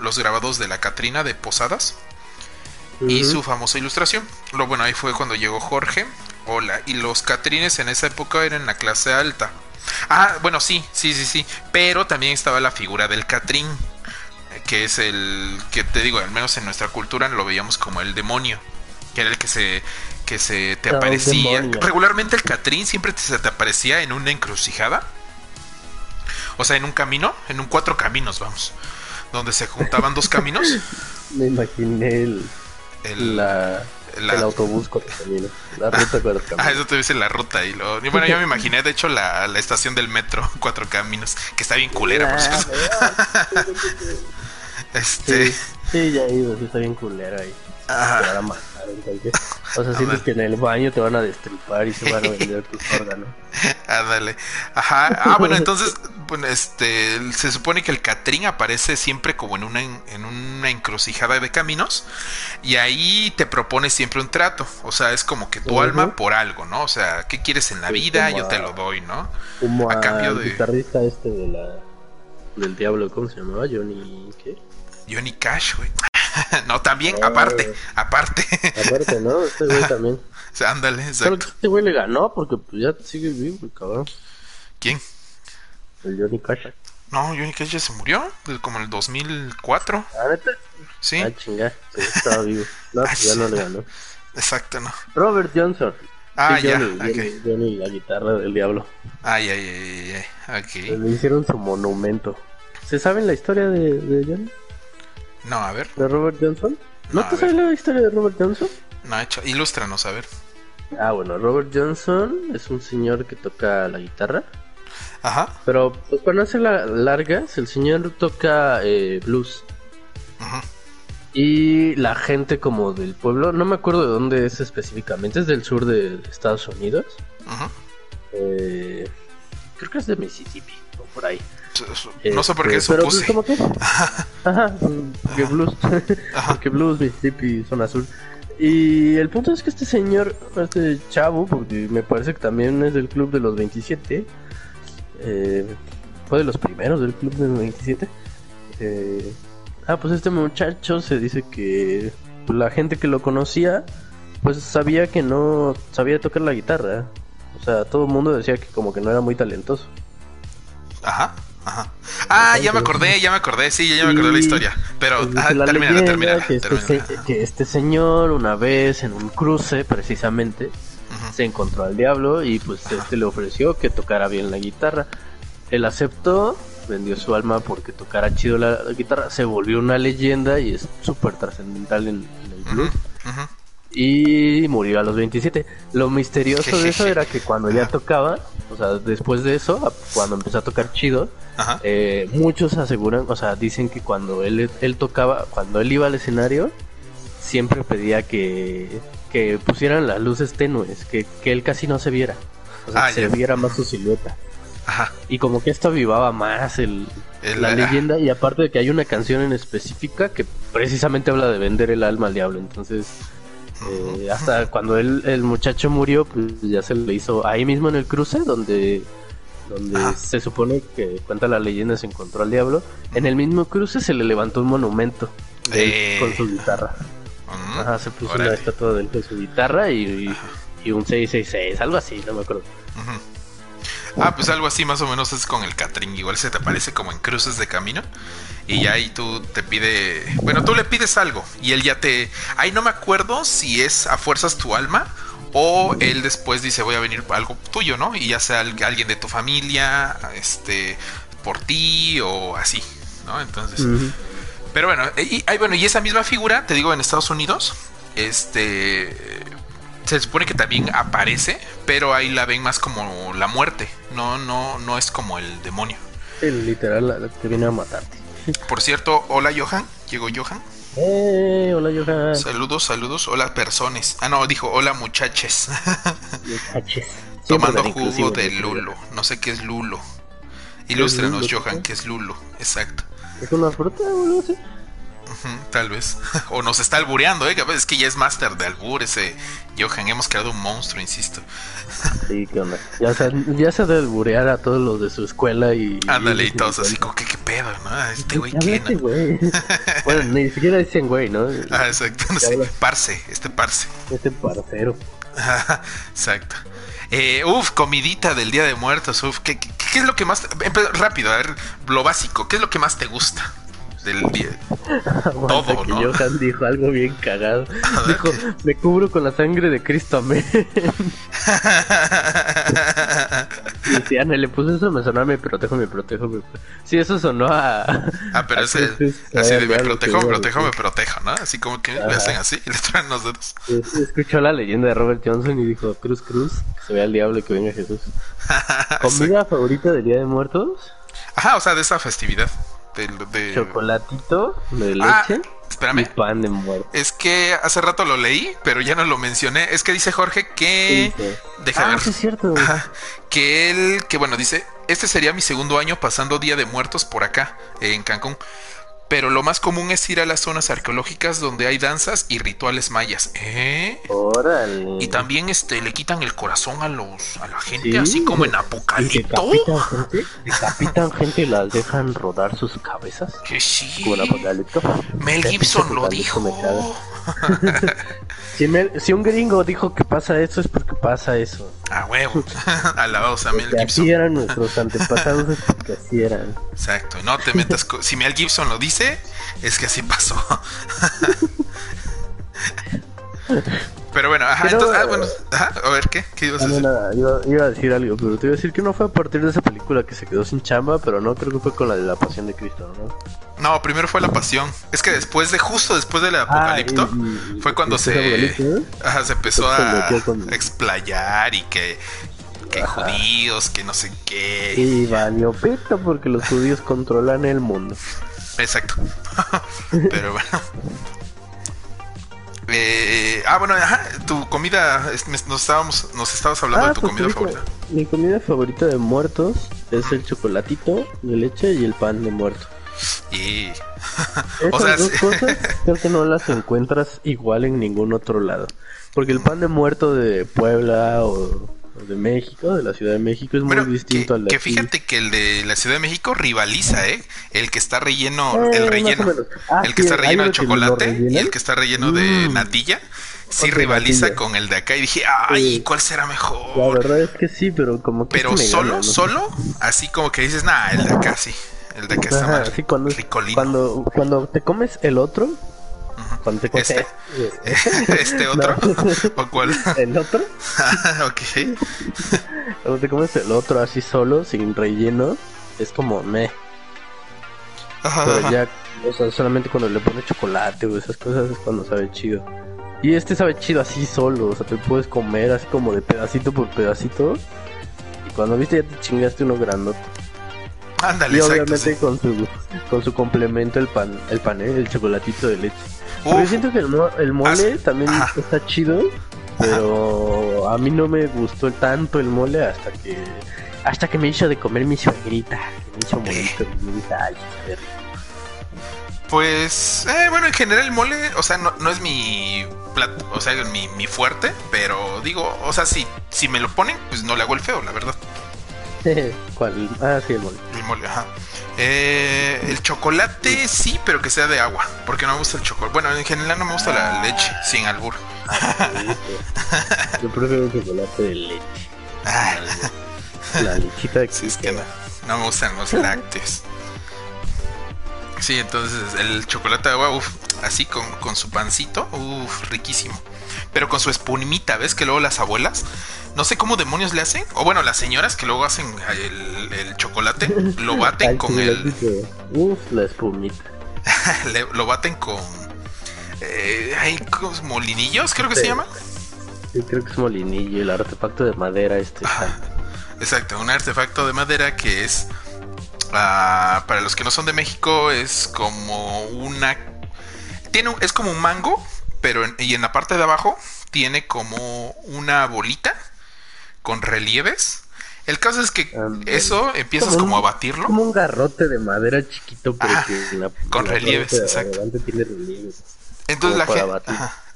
Los grabados de la Catrina de Posadas. Y su famosa ilustración. Lo bueno, ahí fue cuando llegó Jorge. Hola. Y los Catrines en esa época eran la clase alta Ah, bueno, sí, sí, sí, sí. Pero también estaba la figura del Catrín, que es el que te digo, al menos en nuestra cultura lo veíamos como el demonio, que era el que se que se te aparecía. Regularmente el Catrín siempre se te aparecía en una encrucijada. O sea, en un camino, en un cuatro caminos, vamos. Donde se juntaban dos caminos. Me imaginé el, la el autobús con La ruta cuatro caminos. Ah, eso te dice la ruta. Y, lo... bueno, yo me imaginé, de hecho, la, la estación del metro, cuatro caminos, que está bien culera, por cierto. Este. Sí, ya he ido, sí, está bien culera ahí. Ajá. O sea, sientes que en el baño te van a destripar y se van a vender tus órganos. Ándale. Ajá. Ah, bueno, entonces, bueno, este, se supone que el Catrín aparece siempre como en una, en una encrucijada de caminos y ahí te propone siempre un trato. O sea, es como que tu alma por algo, ¿no? O sea, ¿qué quieres en la vida? Yo te lo doy, ¿no? Como a, cambio de... guitarrista este de la... del diablo, ¿cómo se llamaba? Johnny... ¿qué? Johnny Cash, güey. no, también, ah. aparte, aparte. aparte, ¿no? Este güey también. O sea, ándale, exacto. que este güey le ganó porque pues, ya sigue vivo, el cabrón. ¿Quién? El Johnny Cash. No, Johnny Cash ya se murió, como en el 2004. ¿Ah, neta? Sí. Ah, chinga, sí, estaba vivo. No, pues ya no le ganó. Exacto, no. Robert Johnson. Ah, ya, Johnny, okay. Johnny, la guitarra del diablo. Ay, ay, ay, ay, ok. Le hicieron su monumento. ¿Se sabe la historia de, de Johnny? No, a ver. ¿De Robert Johnson? ¿No, te sabes la historia de Robert Johnson? No, hecho, ilústranos, a ver. Ah, bueno, Robert Johnson es un señor que toca la guitarra. Ajá. Pero pues, cuando hace la largas, el señor toca eh, blues. Ajá. Y la gente como del pueblo, no me acuerdo de dónde es específicamente, es del sur de Estados Unidos. Ajá. Eh, creo que es de Mississippi, o por ahí. No sé por qué este. Pero pues, como que. Ajá, porque blues. porque blues, Mississippi, zona azul. Y el punto es que este señor, este chavo, porque me parece que también es del club de los 27, eh, fue de los primeros del club de los 27. Eh, ah, pues este muchacho se dice que la gente que lo conocía, pues sabía que no sabía tocar la guitarra. O sea, todo el mundo decía que como que no era muy talentoso. Ajá. Ah, ya me acordé, ya me acordé, sí, ya me acordé la historia. Pero ah, termina, termina, que, este, que este señor, una vez en un cruce, precisamente, se encontró al diablo y pues este le ofreció que tocara bien la guitarra. Él aceptó, vendió su alma porque tocara chido la, guitarra, se volvió una leyenda y es súper trascendental en, el blues. Y murió a los 27. Lo misterioso de eso era que cuando ya tocaba, o sea, después de eso, cuando empezó a tocar chido, eh, muchos aseguran, o sea, dicen que cuando él, él tocaba, cuando él iba al escenario, siempre pedía que, que pusieran las luces tenues, que, que él casi no se viera. O sea, ah, se viera más su silueta. Ajá. Y como que esto avivaba más el, la leyenda. Y aparte de que hay una canción en específica que precisamente habla de vender el alma al diablo. Entonces, eh, hasta cuando él, el muchacho murió, pues ya se le hizo ahí mismo en el cruce, donde donde se supone que cuenta la leyenda se encontró al diablo. En el mismo cruce se le levantó un monumento eh. con su guitarra. Mm, Ajá, se puso una estatua de con su guitarra y, y, un 666, algo así, no me acuerdo. Ah, pues algo así más o menos es con el catering. Igual se te aparece como en cruces de camino. Y ya ahí tú te pide. Bueno, tú le pides algo. Y él ya te. Ahí no me acuerdo si es a fuerzas tu alma. O él después dice voy a venir algo tuyo, ¿no? Y ya sea alguien de tu familia, este, por ti o así, ¿no? Entonces. Pero bueno, y, bueno, y esa misma figura, te digo, en Estados Unidos, este se supone que también aparece, pero ahí la ven más como la muerte, no, no, no es como el demonio. El literal que viene a matarte. Por cierto, hola Johan, llegó Johan. Eh, hola Johan. Saludos, saludos, hola personas. Ah, no, dijo hola muchaches. Muchaches. Tomando jugo de Lulo. No sé qué es Lulo. Ilústrenos, Johan, qué es Lulo. Exacto. ¿Es una fruta, boludo? Tal vez. o nos está albureando, ¿eh? Es que ya es máster de albur ese Johan. Hemos creado un monstruo, insisto. sí, qué onda. Ya se, ya se de alburear a todos los de su escuela y. Ándale, y, todos así como que qué pedo, ¿no? Este güey qué. Este güey. bueno, ni siquiera dicen güey, ¿no? Ah, exacto. No sé. Parce, este parce. Este parcero. exacto. Eh, uf, comidita del Día de Muertos. Uf, ¿qué, qué, qué es lo que más. Rápido, a ver, lo básico. ¿Qué es lo que más te gusta? Del día. Todo, que Johan dijo algo bien cagado. Dijo, me cubro con la sangre de Cristo, amén. decía, le puse eso, me sonó a me protejo, me protejo, me Sí, eso sonó a... Ah, pero ese, así de me protejo, me protejo, me protejo, ¿no? Así como que le hacen así y le traen los dedos. escuchó la leyenda de Robert Johnson y dijo, cruz, cruz, que se vea el diablo y que venga Jesús. ¿Comida favorita del Día de Muertos? Ajá, o sea, de esa festividad. Chocolatito de ah, leche. espérame. pan de muerte. Es que hace rato lo leí, pero ya no lo mencioné. Es que dice Jorge que. Deja ah, ver. es cierto. que él, que bueno, dice: Este sería mi segundo año pasando Día de Muertos por acá, en Cancún pero lo más común es ir a las zonas arqueológicas donde hay danzas y rituales mayas. ¿Eh? Órale. Y también este le quitan el corazón a los a la gente, así como en Apocalipto. Decapitan gente, decapitan gente y las dejan rodar sus cabezas. Que sí. Como en Apocalipto. Mel Gibson lo dijo. si, un gringo dijo que pasa eso es porque pasa eso. A huevo. Alabados a Mel Gibson. Así eran nuestros antepasados, es porque así eran. Exacto. No te metas. Si Mel Gibson lo dice, es que así pasó. Pero bueno, ajá, entonces, ah, bueno, ajá, a ver, ¿qué? ¿Qué ibas a decir? Nada, iba, iba, a decir algo, pero te iba a decir que no fue a partir de esa película que se quedó sin chamba, pero no, creo que fue con la de la Pasión de Cristo, ¿no? No, primero fue la Pasión. Es que después de, justo después del ah, Apocalipto, fue cuando se, ajá, se empezó a explayar y que, que judíos, que no sé qué. Y valió peto porque los judíos controlan el mundo. Exacto. pero bueno. Eh, ah, bueno, ajá, tu comida, nos estábamos, nos estabas hablando de ah, tu pues comida favorita. Mi comida favorita de muertos es el chocolatito de leche y el pan de muerto. Y... o sea, dos cosas creo que no las encuentras igual en ningún otro lado. Porque el pan de muerto de Puebla o de México, de la Ciudad de México, es muy distinto al de Que fíjate que el de la Ciudad de México rivaliza, ¿eh? El que está relleno, eh, el relleno, ah, el que está relleno de chocolate y el que está relleno de mm. natilla. Sí rivaliza con el de acá y dije, ay, ¿cuál será mejor? La verdad es que sí, pero como que Pero solo, solo, así como que dices, nah, el de acá sí. El de acá está más cuando, Cuando, cuando te comes el otro, ¿Este? ¿Este otro? ¿O cuál? ¿El otro? ok. Cuando te comes el otro así solo, sin relleno, es como me. Pero ya, o sea, solamente cuando le pones chocolate o esas cosas es cuando sabe chido. Y este sabe chido así solo, o sea, te puedes comer así como de pedacito por pedacito. Y cuando viste ya te chingaste uno grandote. Ándale, y obviamente con su con su complemento el pan, el pan, ¿eh? el chocolatito de leche. yo siento que el, mole también está chido, pero a mí no me gustó tanto el mole hasta que hasta que me hizo de comer mi suegrita, me hizo molito Pues, eh, bueno, en general el mole, o sea, no, no es mi plato, o sea, mi, mi fuerte, pero digo, o sea, si, si me lo ponen, pues no le hago el feo, la verdad. ¿Cuál? Ah, sí, el mole. El mole, ajá. Eh, el chocolate sí, pero que sea de agua, porque no me gusta el chocolate. Bueno, en general no me gusta la leche, sin albur. Yo prefiero el chocolate de leche. Ah. La lechita de sí, es que no, no me gustan los lácteos. Sí, entonces el chocolate de agua, uff, así con, con su pancito, uff, riquísimo. Pero con su espumita, ¿ves? Que luego las abuelas, no sé cómo demonios le hacen, o bueno, las señoras que luego hacen el, chocolate, lo baten con el... Uff, la espumita. lo baten con... Eh, hay molinillos, creo que se llama. Sí, creo que es molinillo, el artefacto de madera este. exacto, un artefacto de madera que es Ah, para los que no son de México, es como una. Tiene es como un mango, pero y en la parte de abajo tiene como una bolita con relieves. El caso es que eso empiezas como, a batirlo. Como un garrote de madera chiquito, pero que con relieves, exacto. Tiene relieves. Entonces la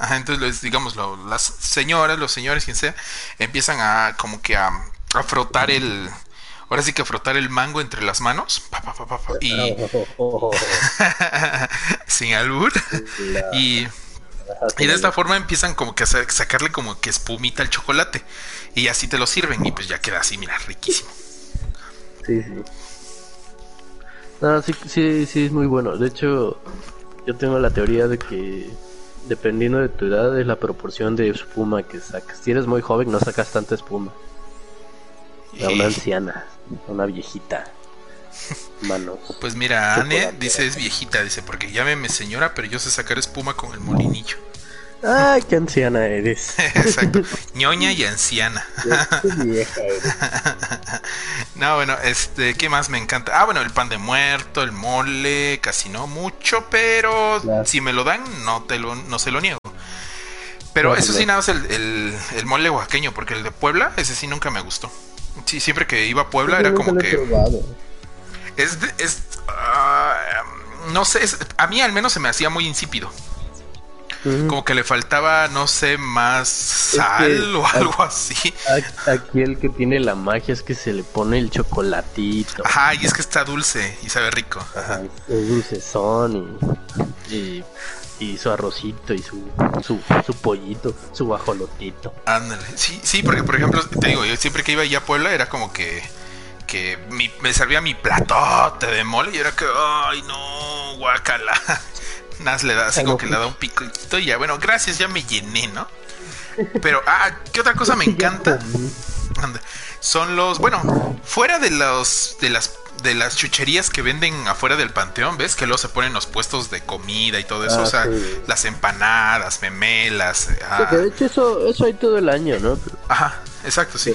gente, entonces digamos las señoras, los señores, quien sea, empiezan a como que a frotar el, Ahora sí que frotar el mango entre las manos. y. sin albur. y. Y de esta forma empiezan como que a sacarle como que espumita al chocolate. Y así te lo sirven. Y pues ya queda así, mira, riquísimo. Sí, sí. No, sí, sí, sí, es muy bueno. De hecho, yo tengo la teoría de que dependiendo de tu edad es la proporción de espuma que sacas. Si eres muy joven no sacas tanta espuma. A una anciana una viejita. Manos. Pues mira, Anne dice es viejita, dice, porque llámeme señora, pero yo sé sacar espuma con el molinillo. Ay, qué anciana eres. Exacto. ñoña y anciana. vieja No, bueno, este, ¿qué más me encanta? Ah, bueno, el pan de muerto, el mole, casi no mucho, pero si me lo dan, no te lo, no se lo niego. Pero eso sí, nada más el, el, el mole oaxaqueño, porque el de Puebla, ese sí nunca me gustó. Sí, siempre que iba a Puebla era como que. Es, es ah, no sé, a mí al menos se me hacía muy insípido. Como que le faltaba, no sé, más sal o algo así. Aquí el que tiene la magia es que se le pone el chocolatito. Ajá, y es que está dulce y sabe rico. Ajá. Es dulcezón y y su arrocito y su, su, su pollito, su guajolotito. Ándale, sí, sí, porque por ejemplo, te digo, yo siempre que iba allá a Puebla era como que, que me servía mi platote de mole y era que, ay no, guacala. Nada, le da así como que le da un picito y ya, bueno, gracias, ya me llené, ¿no? Pero, ah, ¿qué otra cosa me encanta? Son los, bueno, fuera de los, de las de las chucherías que venden afuera del panteón, ¿ves? Que luego se ponen los puestos de comida y todo eso, ah, o sea, las empanadas, memelas. Ah. de hecho eso, eso hay todo el año, ¿no? Ajá, exacto, sí.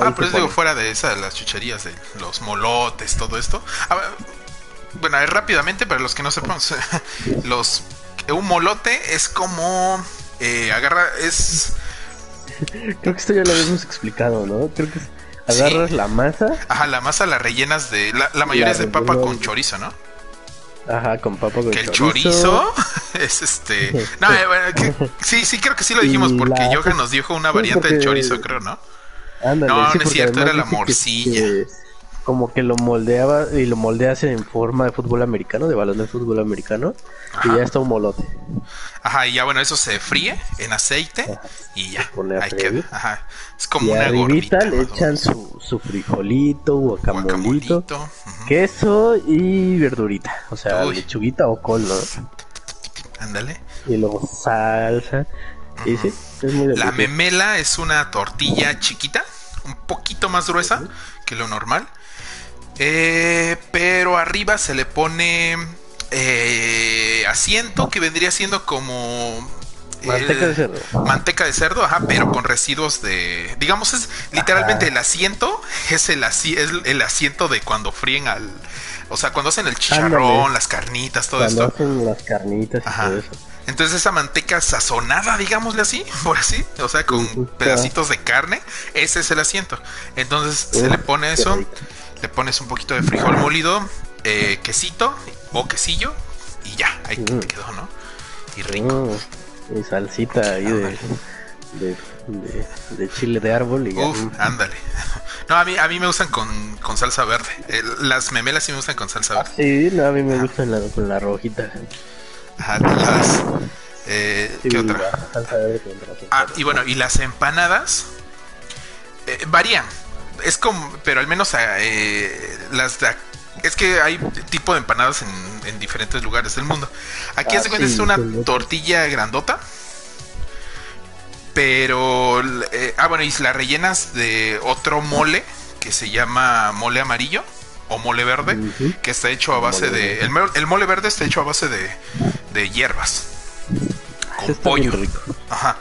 ah, pero eso digo, fuera de esas, las chucherías, de los molotes, todo esto. bueno, rápidamente, para los que no sepan, los un molote es como eh, agarra, es... Creo que esto ya lo habíamos explicado, ¿no? Creo que Agarras la masa. Ajá, la masa la rellenas de. La, mayoría es de papa con chorizo, ¿no? Ajá, con papa con que el chorizo es este. No, eh, bueno, sí, sí, creo que sí lo dijimos porque Johan nos dijo una variante del chorizo, creo, ¿no? no, no es cierto, era la morcilla como que lo moldeaba y lo moldeas en forma de fútbol americano, de balón de fútbol americano, y ya está un molote. Ajá, y ya bueno, eso se fríe en aceite y ya. Ahí queda. Ajá. Es como una gordita. le echan su, su frijolito, guacamolito, queso y verdurita. O sea, lechuguita o col, ¿no? Ándale. Y luego salsa. Y sí, es muy La memela es una tortilla chiquita, un poquito más gruesa que lo normal eh, pero arriba se le pone eh, asiento que vendría siendo como Manteca de cerdo. Manteca de cerdo, ajá, pero con residuos de. Digamos, es literalmente el asiento. Es el, es el asiento de cuando fríen al. O sea, cuando hacen el chicharrón, las carnitas, todo cuando esto. Hacen las carnitas y todo eso. Entonces, esa manteca sazonada, digámosle así, por así. O sea, con pedacitos de carne. Ese es el asiento. Entonces, se le pone eso le pones un poquito de frijol molido, eh, quesito o quesillo y ya, ahí te quedó, ¿no? Y rico. Mm, y salsita ahí de, de, de, chile de árbol y Uf, ándale. No, a mí, a mí me gustan con, con salsa verde. las memelas sí me gustan con salsa verde. sí, no, a mí me gustan la, con la rojita. Ajá, las... Eh, ¿Qué otra? Salsa verde ah, y bueno, y las empanadas eh, varían. Es como, pero al menos eh, las de es que hay tipo de empanadas en, diferentes lugares del mundo. Aquí ah, es una tortilla grandota. Pero, eh, ah, bueno, y las rellenas de otro mole que se llama mole amarillo o mole verde, que está hecho a base de. El, mole verde está hecho a base de, de hierbas. Con pollo. Ajá.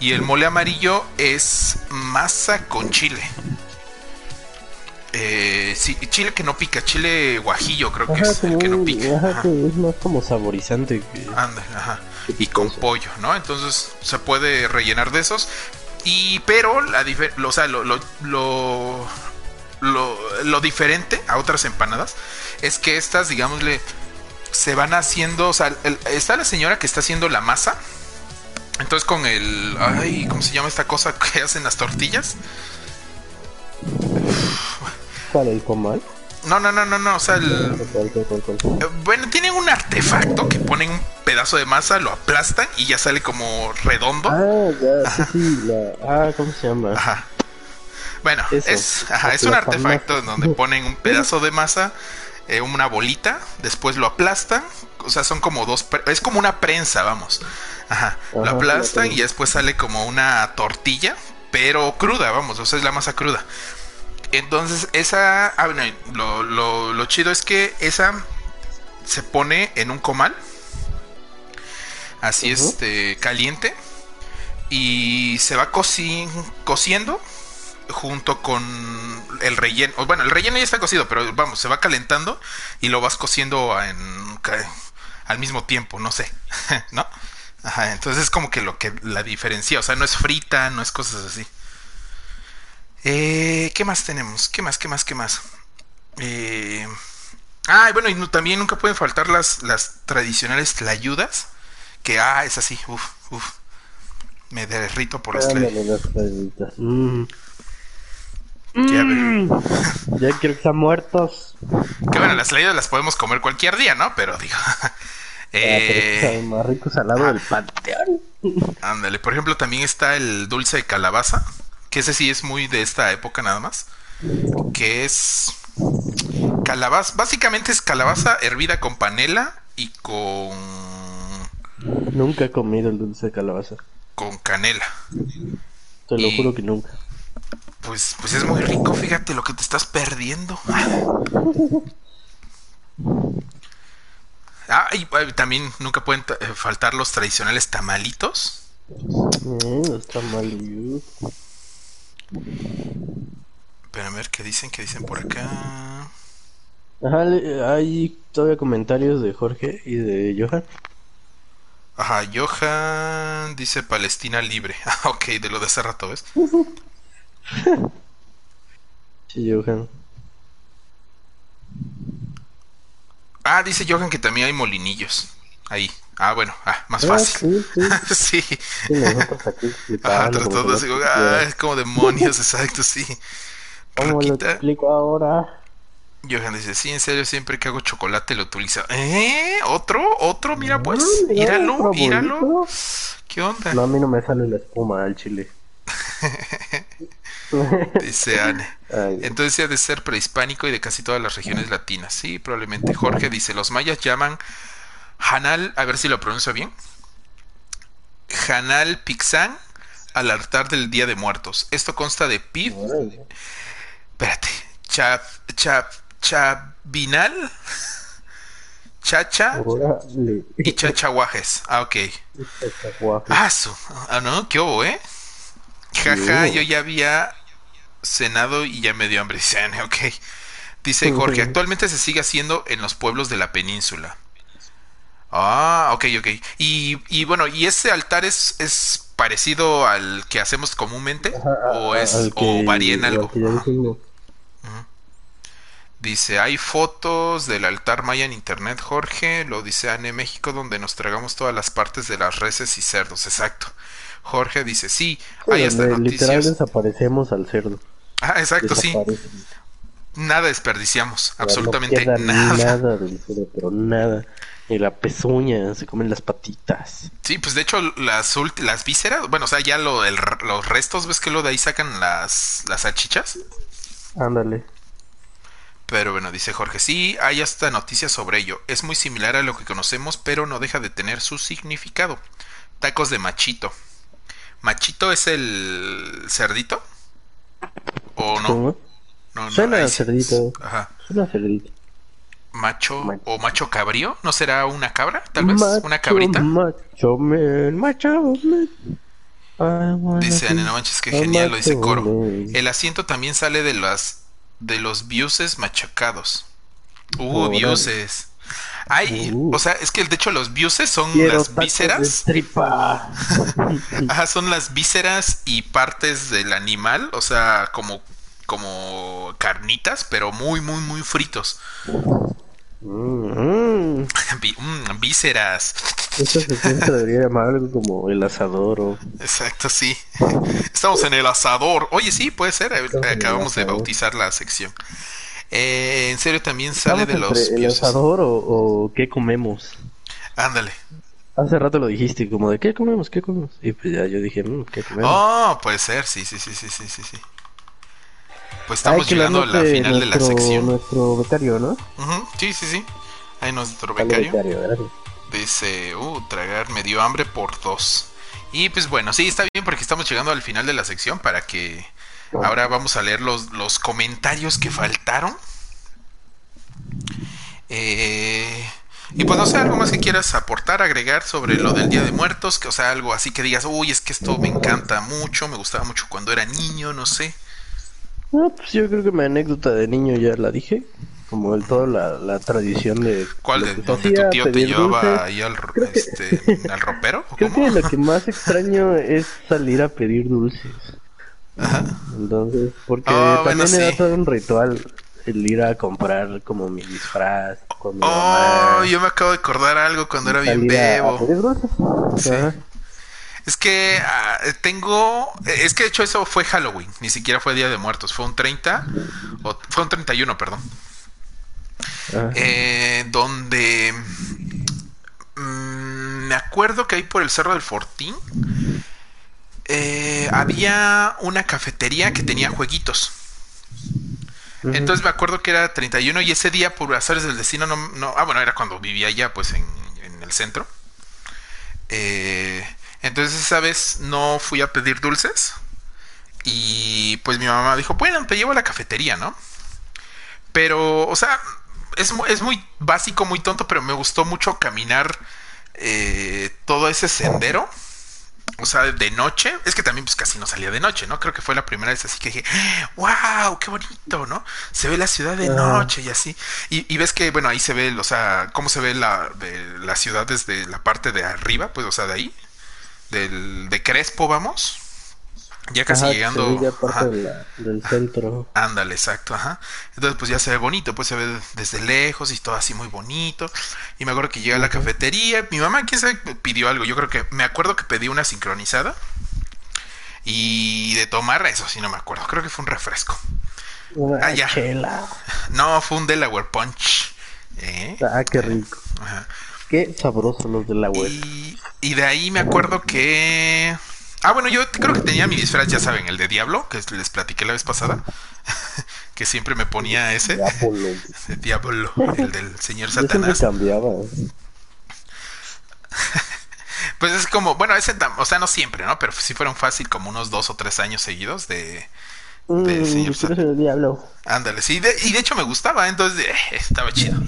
Y el mole amarillo es masa con chile. Eh, sí, chile que no pica, chile guajillo creo que es el que no pica. es más como saborizante. Anda, ajá. Y con pollo, ¿no? Entonces se puede rellenar de esos. Y pero la o sea, lo, lo, lo, lo, diferente a otras empanadas es que estas, digámosle, se van haciendo, o sea, está la señora que está haciendo la masa. Entonces con el, ay, ¿cómo se llama esta cosa que hacen las tortillas? El comal? No, no, no, no, no, o sea, el... Bueno, tienen un artefacto que ponen un pedazo de masa, lo aplastan y ya sale como redondo. Ah, ya, sí, la... Ah, ¿cómo se llama? Ajá. Bueno, es, ajá, es un artefacto donde ponen un pedazo de masa, eh, una bolita, después lo aplastan, o sea, son como dos, es como una prensa, vamos. Ajá, lo aplastan y después sale como una tortilla, pero cruda, vamos, o sea, es la masa cruda. Entonces, esa. Ah, lo, lo, chido es que esa se pone en un comal. Así, este, caliente. Y se va cociendo junto con el relleno. Bueno, el relleno ya está cocido, pero vamos, se va calentando y lo vas cociendo en, al mismo tiempo, no sé, ¿no? Ajá, entonces es como que lo que la diferencia, o sea, no es frita, no es cosas así. Eh, ¿Qué más tenemos? ¿Qué más? ¿Qué más? ¿Qué más? Eh, ah, bueno, y también nunca pueden faltar las, las tradicionales tlayudas. Que, ah, es así, uff, uff. Me derrito por las tlayudas. Mm. Ya, quiero que están muertos. Que bueno, las tlayudas las podemos comer cualquier día, ¿no? Pero digo. Ah, eh, más ricos al lado del panteón. Ándale, por ejemplo, también está el dulce de calabaza que ese sí es muy de esta época nada más, que es calabaza, básicamente es calabaza hervida con panela y con... Nunca he comido el dulce de calabaza. Con canela. Te lo juro que nunca. Pues, pues es muy rico, fíjate lo que te estás perdiendo. Ah, y también nunca pueden eh, faltar los tradicionales tamalitos. Mm, los tamalitos. Pero a ver qué dicen, qué dicen por acá. Ajá, hay todavía comentarios de Jorge y de Johan. Ajá, Johan dice Palestina libre. Ah, ok, de lo de hace rato, ¿ves? sí, Johan. Ah, dice Johan que también hay molinillos. Ahí. Ah, bueno, ah, más ah, fácil. Sí, sí. ah, es como demonios, exacto, sí. ¿Cómo lo explico ahora? Johan dice, sí, en serio, siempre que hago chocolate lo utilizo. ¿Eh? ¿Otro? ¿Otro? Mira, pues, míralo, míralo. ¿Qué onda? No, a mí no me sale la espuma al chile. Dice Anne. Entonces ha de ser prehispánico y de casi todas las regiones latinas. Sí, probablemente. Jorge dice, los mayas llaman Hanal, a ver si lo pronuncio bien. Hanal Pixan al altar del Día de Muertos. Esto consta de pib. Espérate. Chap, chap, chabinal. Chacha y chachaguajes. Ah, ok. Ah, su. Ah, no, qué hubo, eh. Jaja, yo ya había cenado y ya me dio hambre. Ok. Dice Jorge, actualmente se sigue haciendo en los pueblos de la península. Ah, ok, ok. Y, y bueno, ¿y ese altar es, es parecido al que hacemos comúnmente? ¿O, es, o varía en algo? Dice, hay fotos del altar maya en internet, Jorge, lo dice Ane México, donde nos tragamos todas las partes de las reses y cerdos, exacto. Jorge dice, sí, hay hasta noticias. Literal desaparecemos al cerdo. Ah, exacto, sí. Nada desperdiciamos, absolutamente nada. Nada pero nada. Y la pezuña, se comen las patitas. Sí, pues de hecho las las vísceras, bueno, o sea, ya lo, los restos, ¿ves que lo de ahí sacan las, las salchichas? Ándale. Pero bueno, dice Jorge, sí, hay hasta noticias sobre ello. Es muy similar a lo que conocemos, pero no deja de tener su significado. Tacos de machito. ¿Machito es el cerdito? ¿O no? No, Suena cerdito. Ajá. Suena cerdito. Macho, o macho cabrío, ¿no será una cabra? Tal vez, una cabrita. Macho macho Dice Ana, no manches, que genial, lo dice Coro. El asiento también sale de las de los biuses machacados. Uh, biuses. Ay, uh. o sea, es que de hecho los biuses son las vísceras. Ajá, son las vísceras y partes del animal, o sea, como como carnitas, pero muy muy muy fritos. Mm, mm, vísceras. Sección se debería llamar algo como el asador o... Exacto, sí. Estamos en el asador. Oye, sí, puede ser. Acabamos de bautizar la sección. Eh, en serio, también sale de los... ¿El asador o, qué comemos? Ándale. Hace rato lo dijiste, como de qué comemos, qué comemos. Y pues ya yo dije, mm, ¿qué comemos? Oh, puede ser, sí, sí, sí, sí, sí, sí. Pues estamos llegando a la final de la sección. Nuestro becario, ¿no? Sí, sí, sí. Ahí nuestro becario. Dice, uh, tragar me dio hambre por dos. Y pues bueno, sí, está bien porque estamos llegando al final de la sección para que ahora vamos a leer los, los comentarios que faltaron. Eh, y pues no sé, algo más que quieras aportar, agregar sobre lo del Día de Muertos, que o sea, algo así que digas, uy, es que esto me encanta mucho, me gustaba mucho cuando era niño, no sé. No, pues yo creo que mi anécdota de niño ya la dije. Como el todo la, la tradición de. ¿Cuál? ¿De donde tu tío te llevaba ahí al, este, al ropero? Creo que lo que más extraño es salir a pedir dulces. Ajá. Entonces, porque oh, también era todo un ritual el ir a comprar como mi disfraz. Con mi oh, yo me acabo de acordar algo cuando era bien bebo. Sí. Es que ah, tengo. Es que de hecho eso fue Halloween, ni siquiera fue Día de Muertos. Fue un 30. O, fue un 31, perdón. Ah. Eh, donde. Mm, me acuerdo que ahí por el Cerro del Fortín. Eh, había una cafetería que tenía jueguitos. Entonces me acuerdo que era 31 y ese día por azares del destino no, no ah bueno era cuando vivía allá pues en, en el centro eh, entonces esa vez no fui a pedir dulces. Y pues mi mamá dijo, bueno, te llevo a la cafetería, ¿no? Pero, o sea, es, es muy básico, muy tonto, pero me gustó mucho caminar eh, todo ese sendero. O sea, de noche, es que también pues casi no salía de noche, ¿no? Creo que fue la primera vez así que dije, wow, qué bonito, ¿no? Se ve la ciudad de noche y así. Y, ves que, bueno, ahí se ve, o sea, cómo se ve la, de, la ciudad desde la parte de arriba, pues, o sea, de ahí, del, de Crespo, vamos. Ya casi llegando. del centro. Ándale, exacto, ajá. Entonces, pues ya se ve bonito, pues se ve desde lejos y todo así muy bonito. Y me acuerdo que llega a la cafetería. Mi mamá, quién sabe, pidió algo. Yo creo que me acuerdo que pedí una sincronizada. Y de tomar, eso sí no me acuerdo. Creo que fue un refresco. Una ah, chela. No, fue un Delaware Punch. ¿Eh? Ah, qué rico. Ajá. Qué sabrosos los Delaware. Y, y de ahí me acuerdo que. Ah, bueno, yo creo que tenía mi disfraz, ya saben, el de Diablo, que les platiqué la vez pasada. que siempre me ponía ese. Diablo. El Diablo, el del señor Satanás. cambiaba. pues es como, bueno, ese, o sea, no siempre, ¿no? Pero sí fueron fácil como unos dos o tres años seguidos de, de mm, señor Satanás. Ándale, sí, y de hecho me gustaba, entonces eh, estaba chido.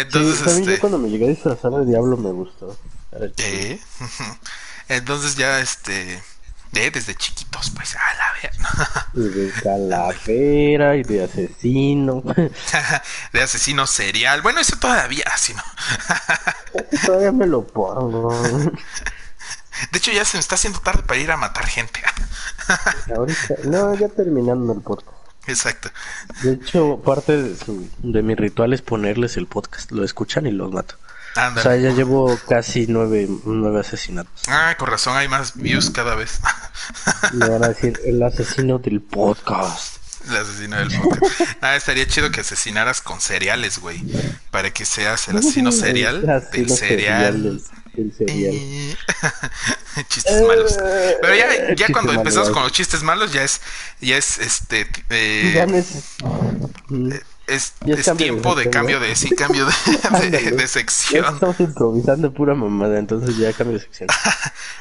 Entonces, este... cuando me llegué a disfrazar de diablo me gustó. ¿Eh? Entonces ya este desde chiquitos, pues a la ver. y de calavera y de asesino. de asesino serial. Bueno, eso todavía, así no. todavía me lo pongo. De hecho, ya se me está haciendo tarde para ir a matar gente. Ahorita, no, ya terminando el podcast. Exacto. De hecho, parte de, su, de mi ritual es ponerles el podcast. Lo escuchan y los mato. O sea, ya llevo casi nueve, nueve asesinatos. Ah, con razón, hay más views cada vez. Le van a decir el asesino del podcast. El asesino del podcast. Ah, estaría chido que asesinaras con cereales, güey. Para que seas el asesino serial del cereal. Del, cereal. chistes malos. Pero ya, ya cuando empezamos con los chistes malos, ya es, ya es este. Eh, es, tiempo de, cambio de sí, cambio de, sección. estamos improvisando pura mamada, entonces ya cambio de sección.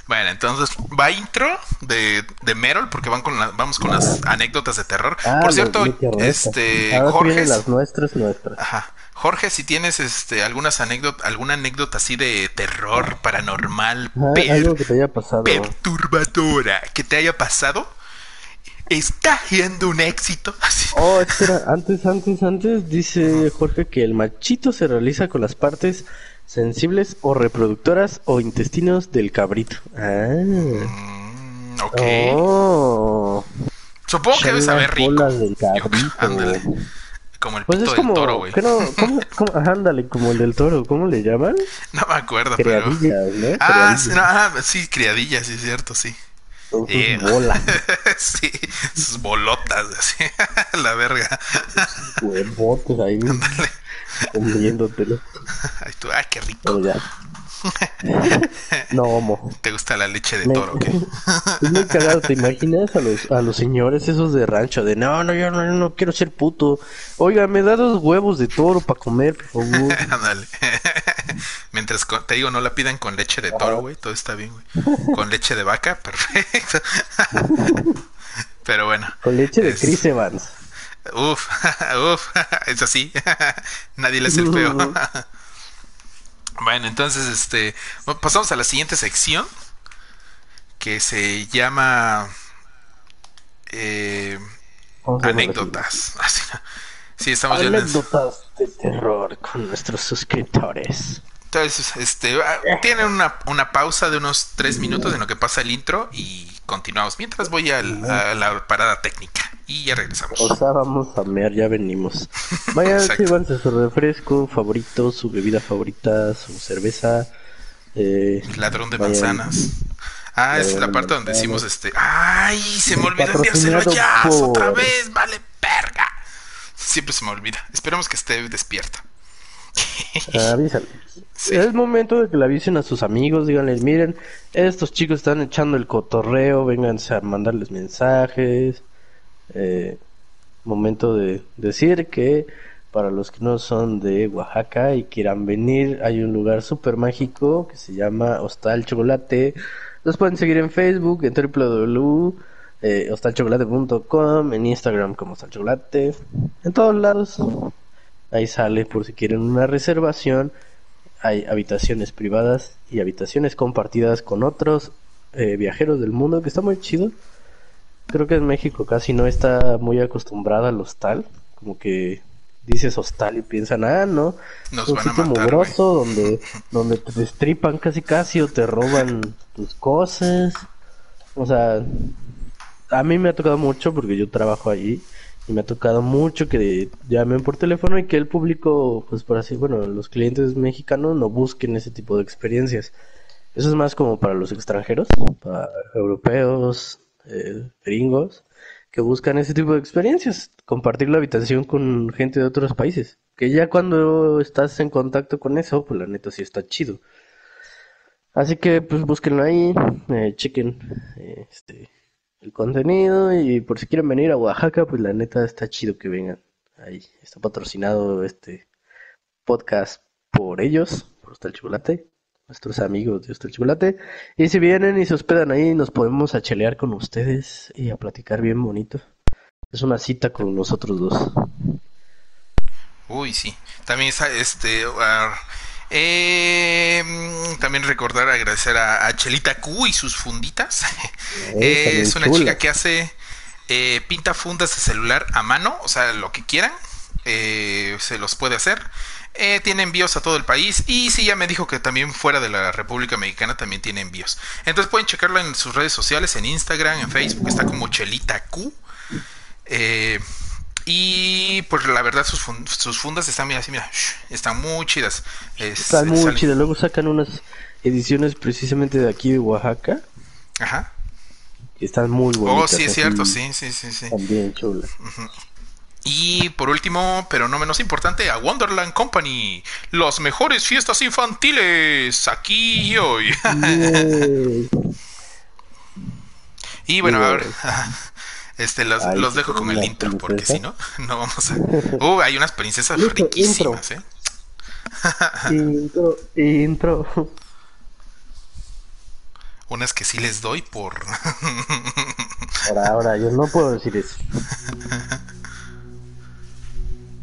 bueno, entonces va intro de, de Merol, porque van con vamos con las anécdotas de terror. Ah, Por cierto, este Jorge. las nuestras, nuestras. Ajá. Jorge, si tienes este algunas anécdotas, alguna anécdota así de terror paranormal, algo que te haya pasado. perturbadora, que te haya pasado, está siendo un éxito. Oh, espera, antes, antes, antes, dice Jorge que el machito se realiza con las partes sensibles o reproductoras o intestinos del cabrito. Ah. Mm, ok. Oh. Supongo que debe saber rico. Del cabrito. ándale. Como el pues pito del toro, güey. ¿cómo, ándale, como el del toro. ¿Cómo le llaman? No me acuerdo, criadillas, pero... ¿no? Ah, sí, no, ah, sí, criadillas, sí, es cierto, sí. Sus bolas. sí, sus bolotas, así. la verga. Huevotes ahí. Comiéndotelo. Ay, tú, ay, qué rico. No, homo. ¿Te gusta la leche de toro qué? Es muy cagado, ¿te imaginas a los, a los señores esos de rancho? De no, no, yo no, no quiero ser puto. Oiga, me da dos huevos de toro para comer, por favor. Ándale. Mientras te digo, no la pidan con leche de toro, güey. Todo está bien, güey. Con leche de vaca, perfecto. Pero bueno. Con leche de Chris Evans. Uf, uf, es así. Nadie le hace el feo. Bueno, entonces, este, pasamos a la siguiente sección que se llama eh, anécdotas. sí, estamos anécdotas de terror con nuestros suscriptores. Entonces, este, ah, tienen una, una pausa de unos tres minutos en lo que pasa el intro y continuamos. Mientras voy a la parada técnica y ya regresamos. O sea, vamos a mear, ya venimos. Vayan, llévanse su refresco favorito, su bebida favorita, su cerveza. Eh, Ladrón de manzanas. Ah, es la parte donde decimos este. ¡Ay! Se me olvidó enviárselo ya otra vez, vale, verga. Siempre se me olvida. Esperemos que esté despierta. Avísale. Es momento de que le avisen a sus amigos, díganles, miren, estos chicos están echando el cotorreo, vénganse a mandarles mensajes. Eh, momento de decir que para los que no son de Oaxaca y quieran venir, hay un lugar súper mágico que se llama Hostal Chocolate. Los pueden seguir en Facebook, en www.hostalchocolate.com, en Instagram como Hostal Chocolate, en todos lados. Ahí sale por si quieren una reservación. Hay habitaciones privadas y habitaciones compartidas con otros eh, viajeros del mundo, que está muy chido. Creo que en México casi no está muy acostumbrada al hostal. Como que dices hostal y piensan, ah, no, Nos un sitio mugroso donde, donde te destripan casi casi o te roban tus cosas. O sea, a mí me ha tocado mucho porque yo trabajo allí y me ha tocado mucho que llamen por teléfono y que el público, pues por así, bueno, los clientes mexicanos no busquen ese tipo de experiencias. Eso es más como para los extranjeros, para europeos, eh, gringos, que buscan ese tipo de experiencias, compartir la habitación con gente de otros países. Que ya cuando estás en contacto con eso, pues la neta sí está chido. Así que pues búsquenlo ahí, eh, chequen eh, este, el contenido y por si quieren venir a Oaxaca, pues la neta está chido que vengan. Ahí está patrocinado este podcast por ellos, por hasta el chocolate, nuestros amigos de hasta el chocolate. Y si vienen y se hospedan ahí, nos podemos achelear con ustedes y a platicar bien bonito. Es una cita con nosotros dos. Uy, sí. También está este. Eh, también recordar agradecer a, Chelita Q y sus funditas. Eh, es una chica que hace eh, pinta fundas de celular a mano, o sea, lo que quieran, se los puede hacer. tiene envíos a todo el país y sí, ya me dijo que también fuera de la República Mexicana también tiene envíos. Entonces pueden checarlo en sus redes sociales, en Instagram, en Facebook, está como Chelita Q. Y pues la verdad sus, sus fundas están, mira, así, mira, están muy chidas. están muy chidas. Luego sacan unas ediciones precisamente de aquí de Oaxaca. Ajá. están muy bonitas. Oh, sí, es cierto, sí, sí, sí, sí. También chulas. Y por último, pero no menos importante, a Wonderland Company. Las mejores fiestas infantiles aquí y hoy. y bueno, a ver. Este, los, los dejo con el intro, porque si no, no vamos a. Uh, hay unas princesas riquísimas, ¿eh? intro, intro. Unas que sí les doy por. Por ahora, yo no puedo decir eso.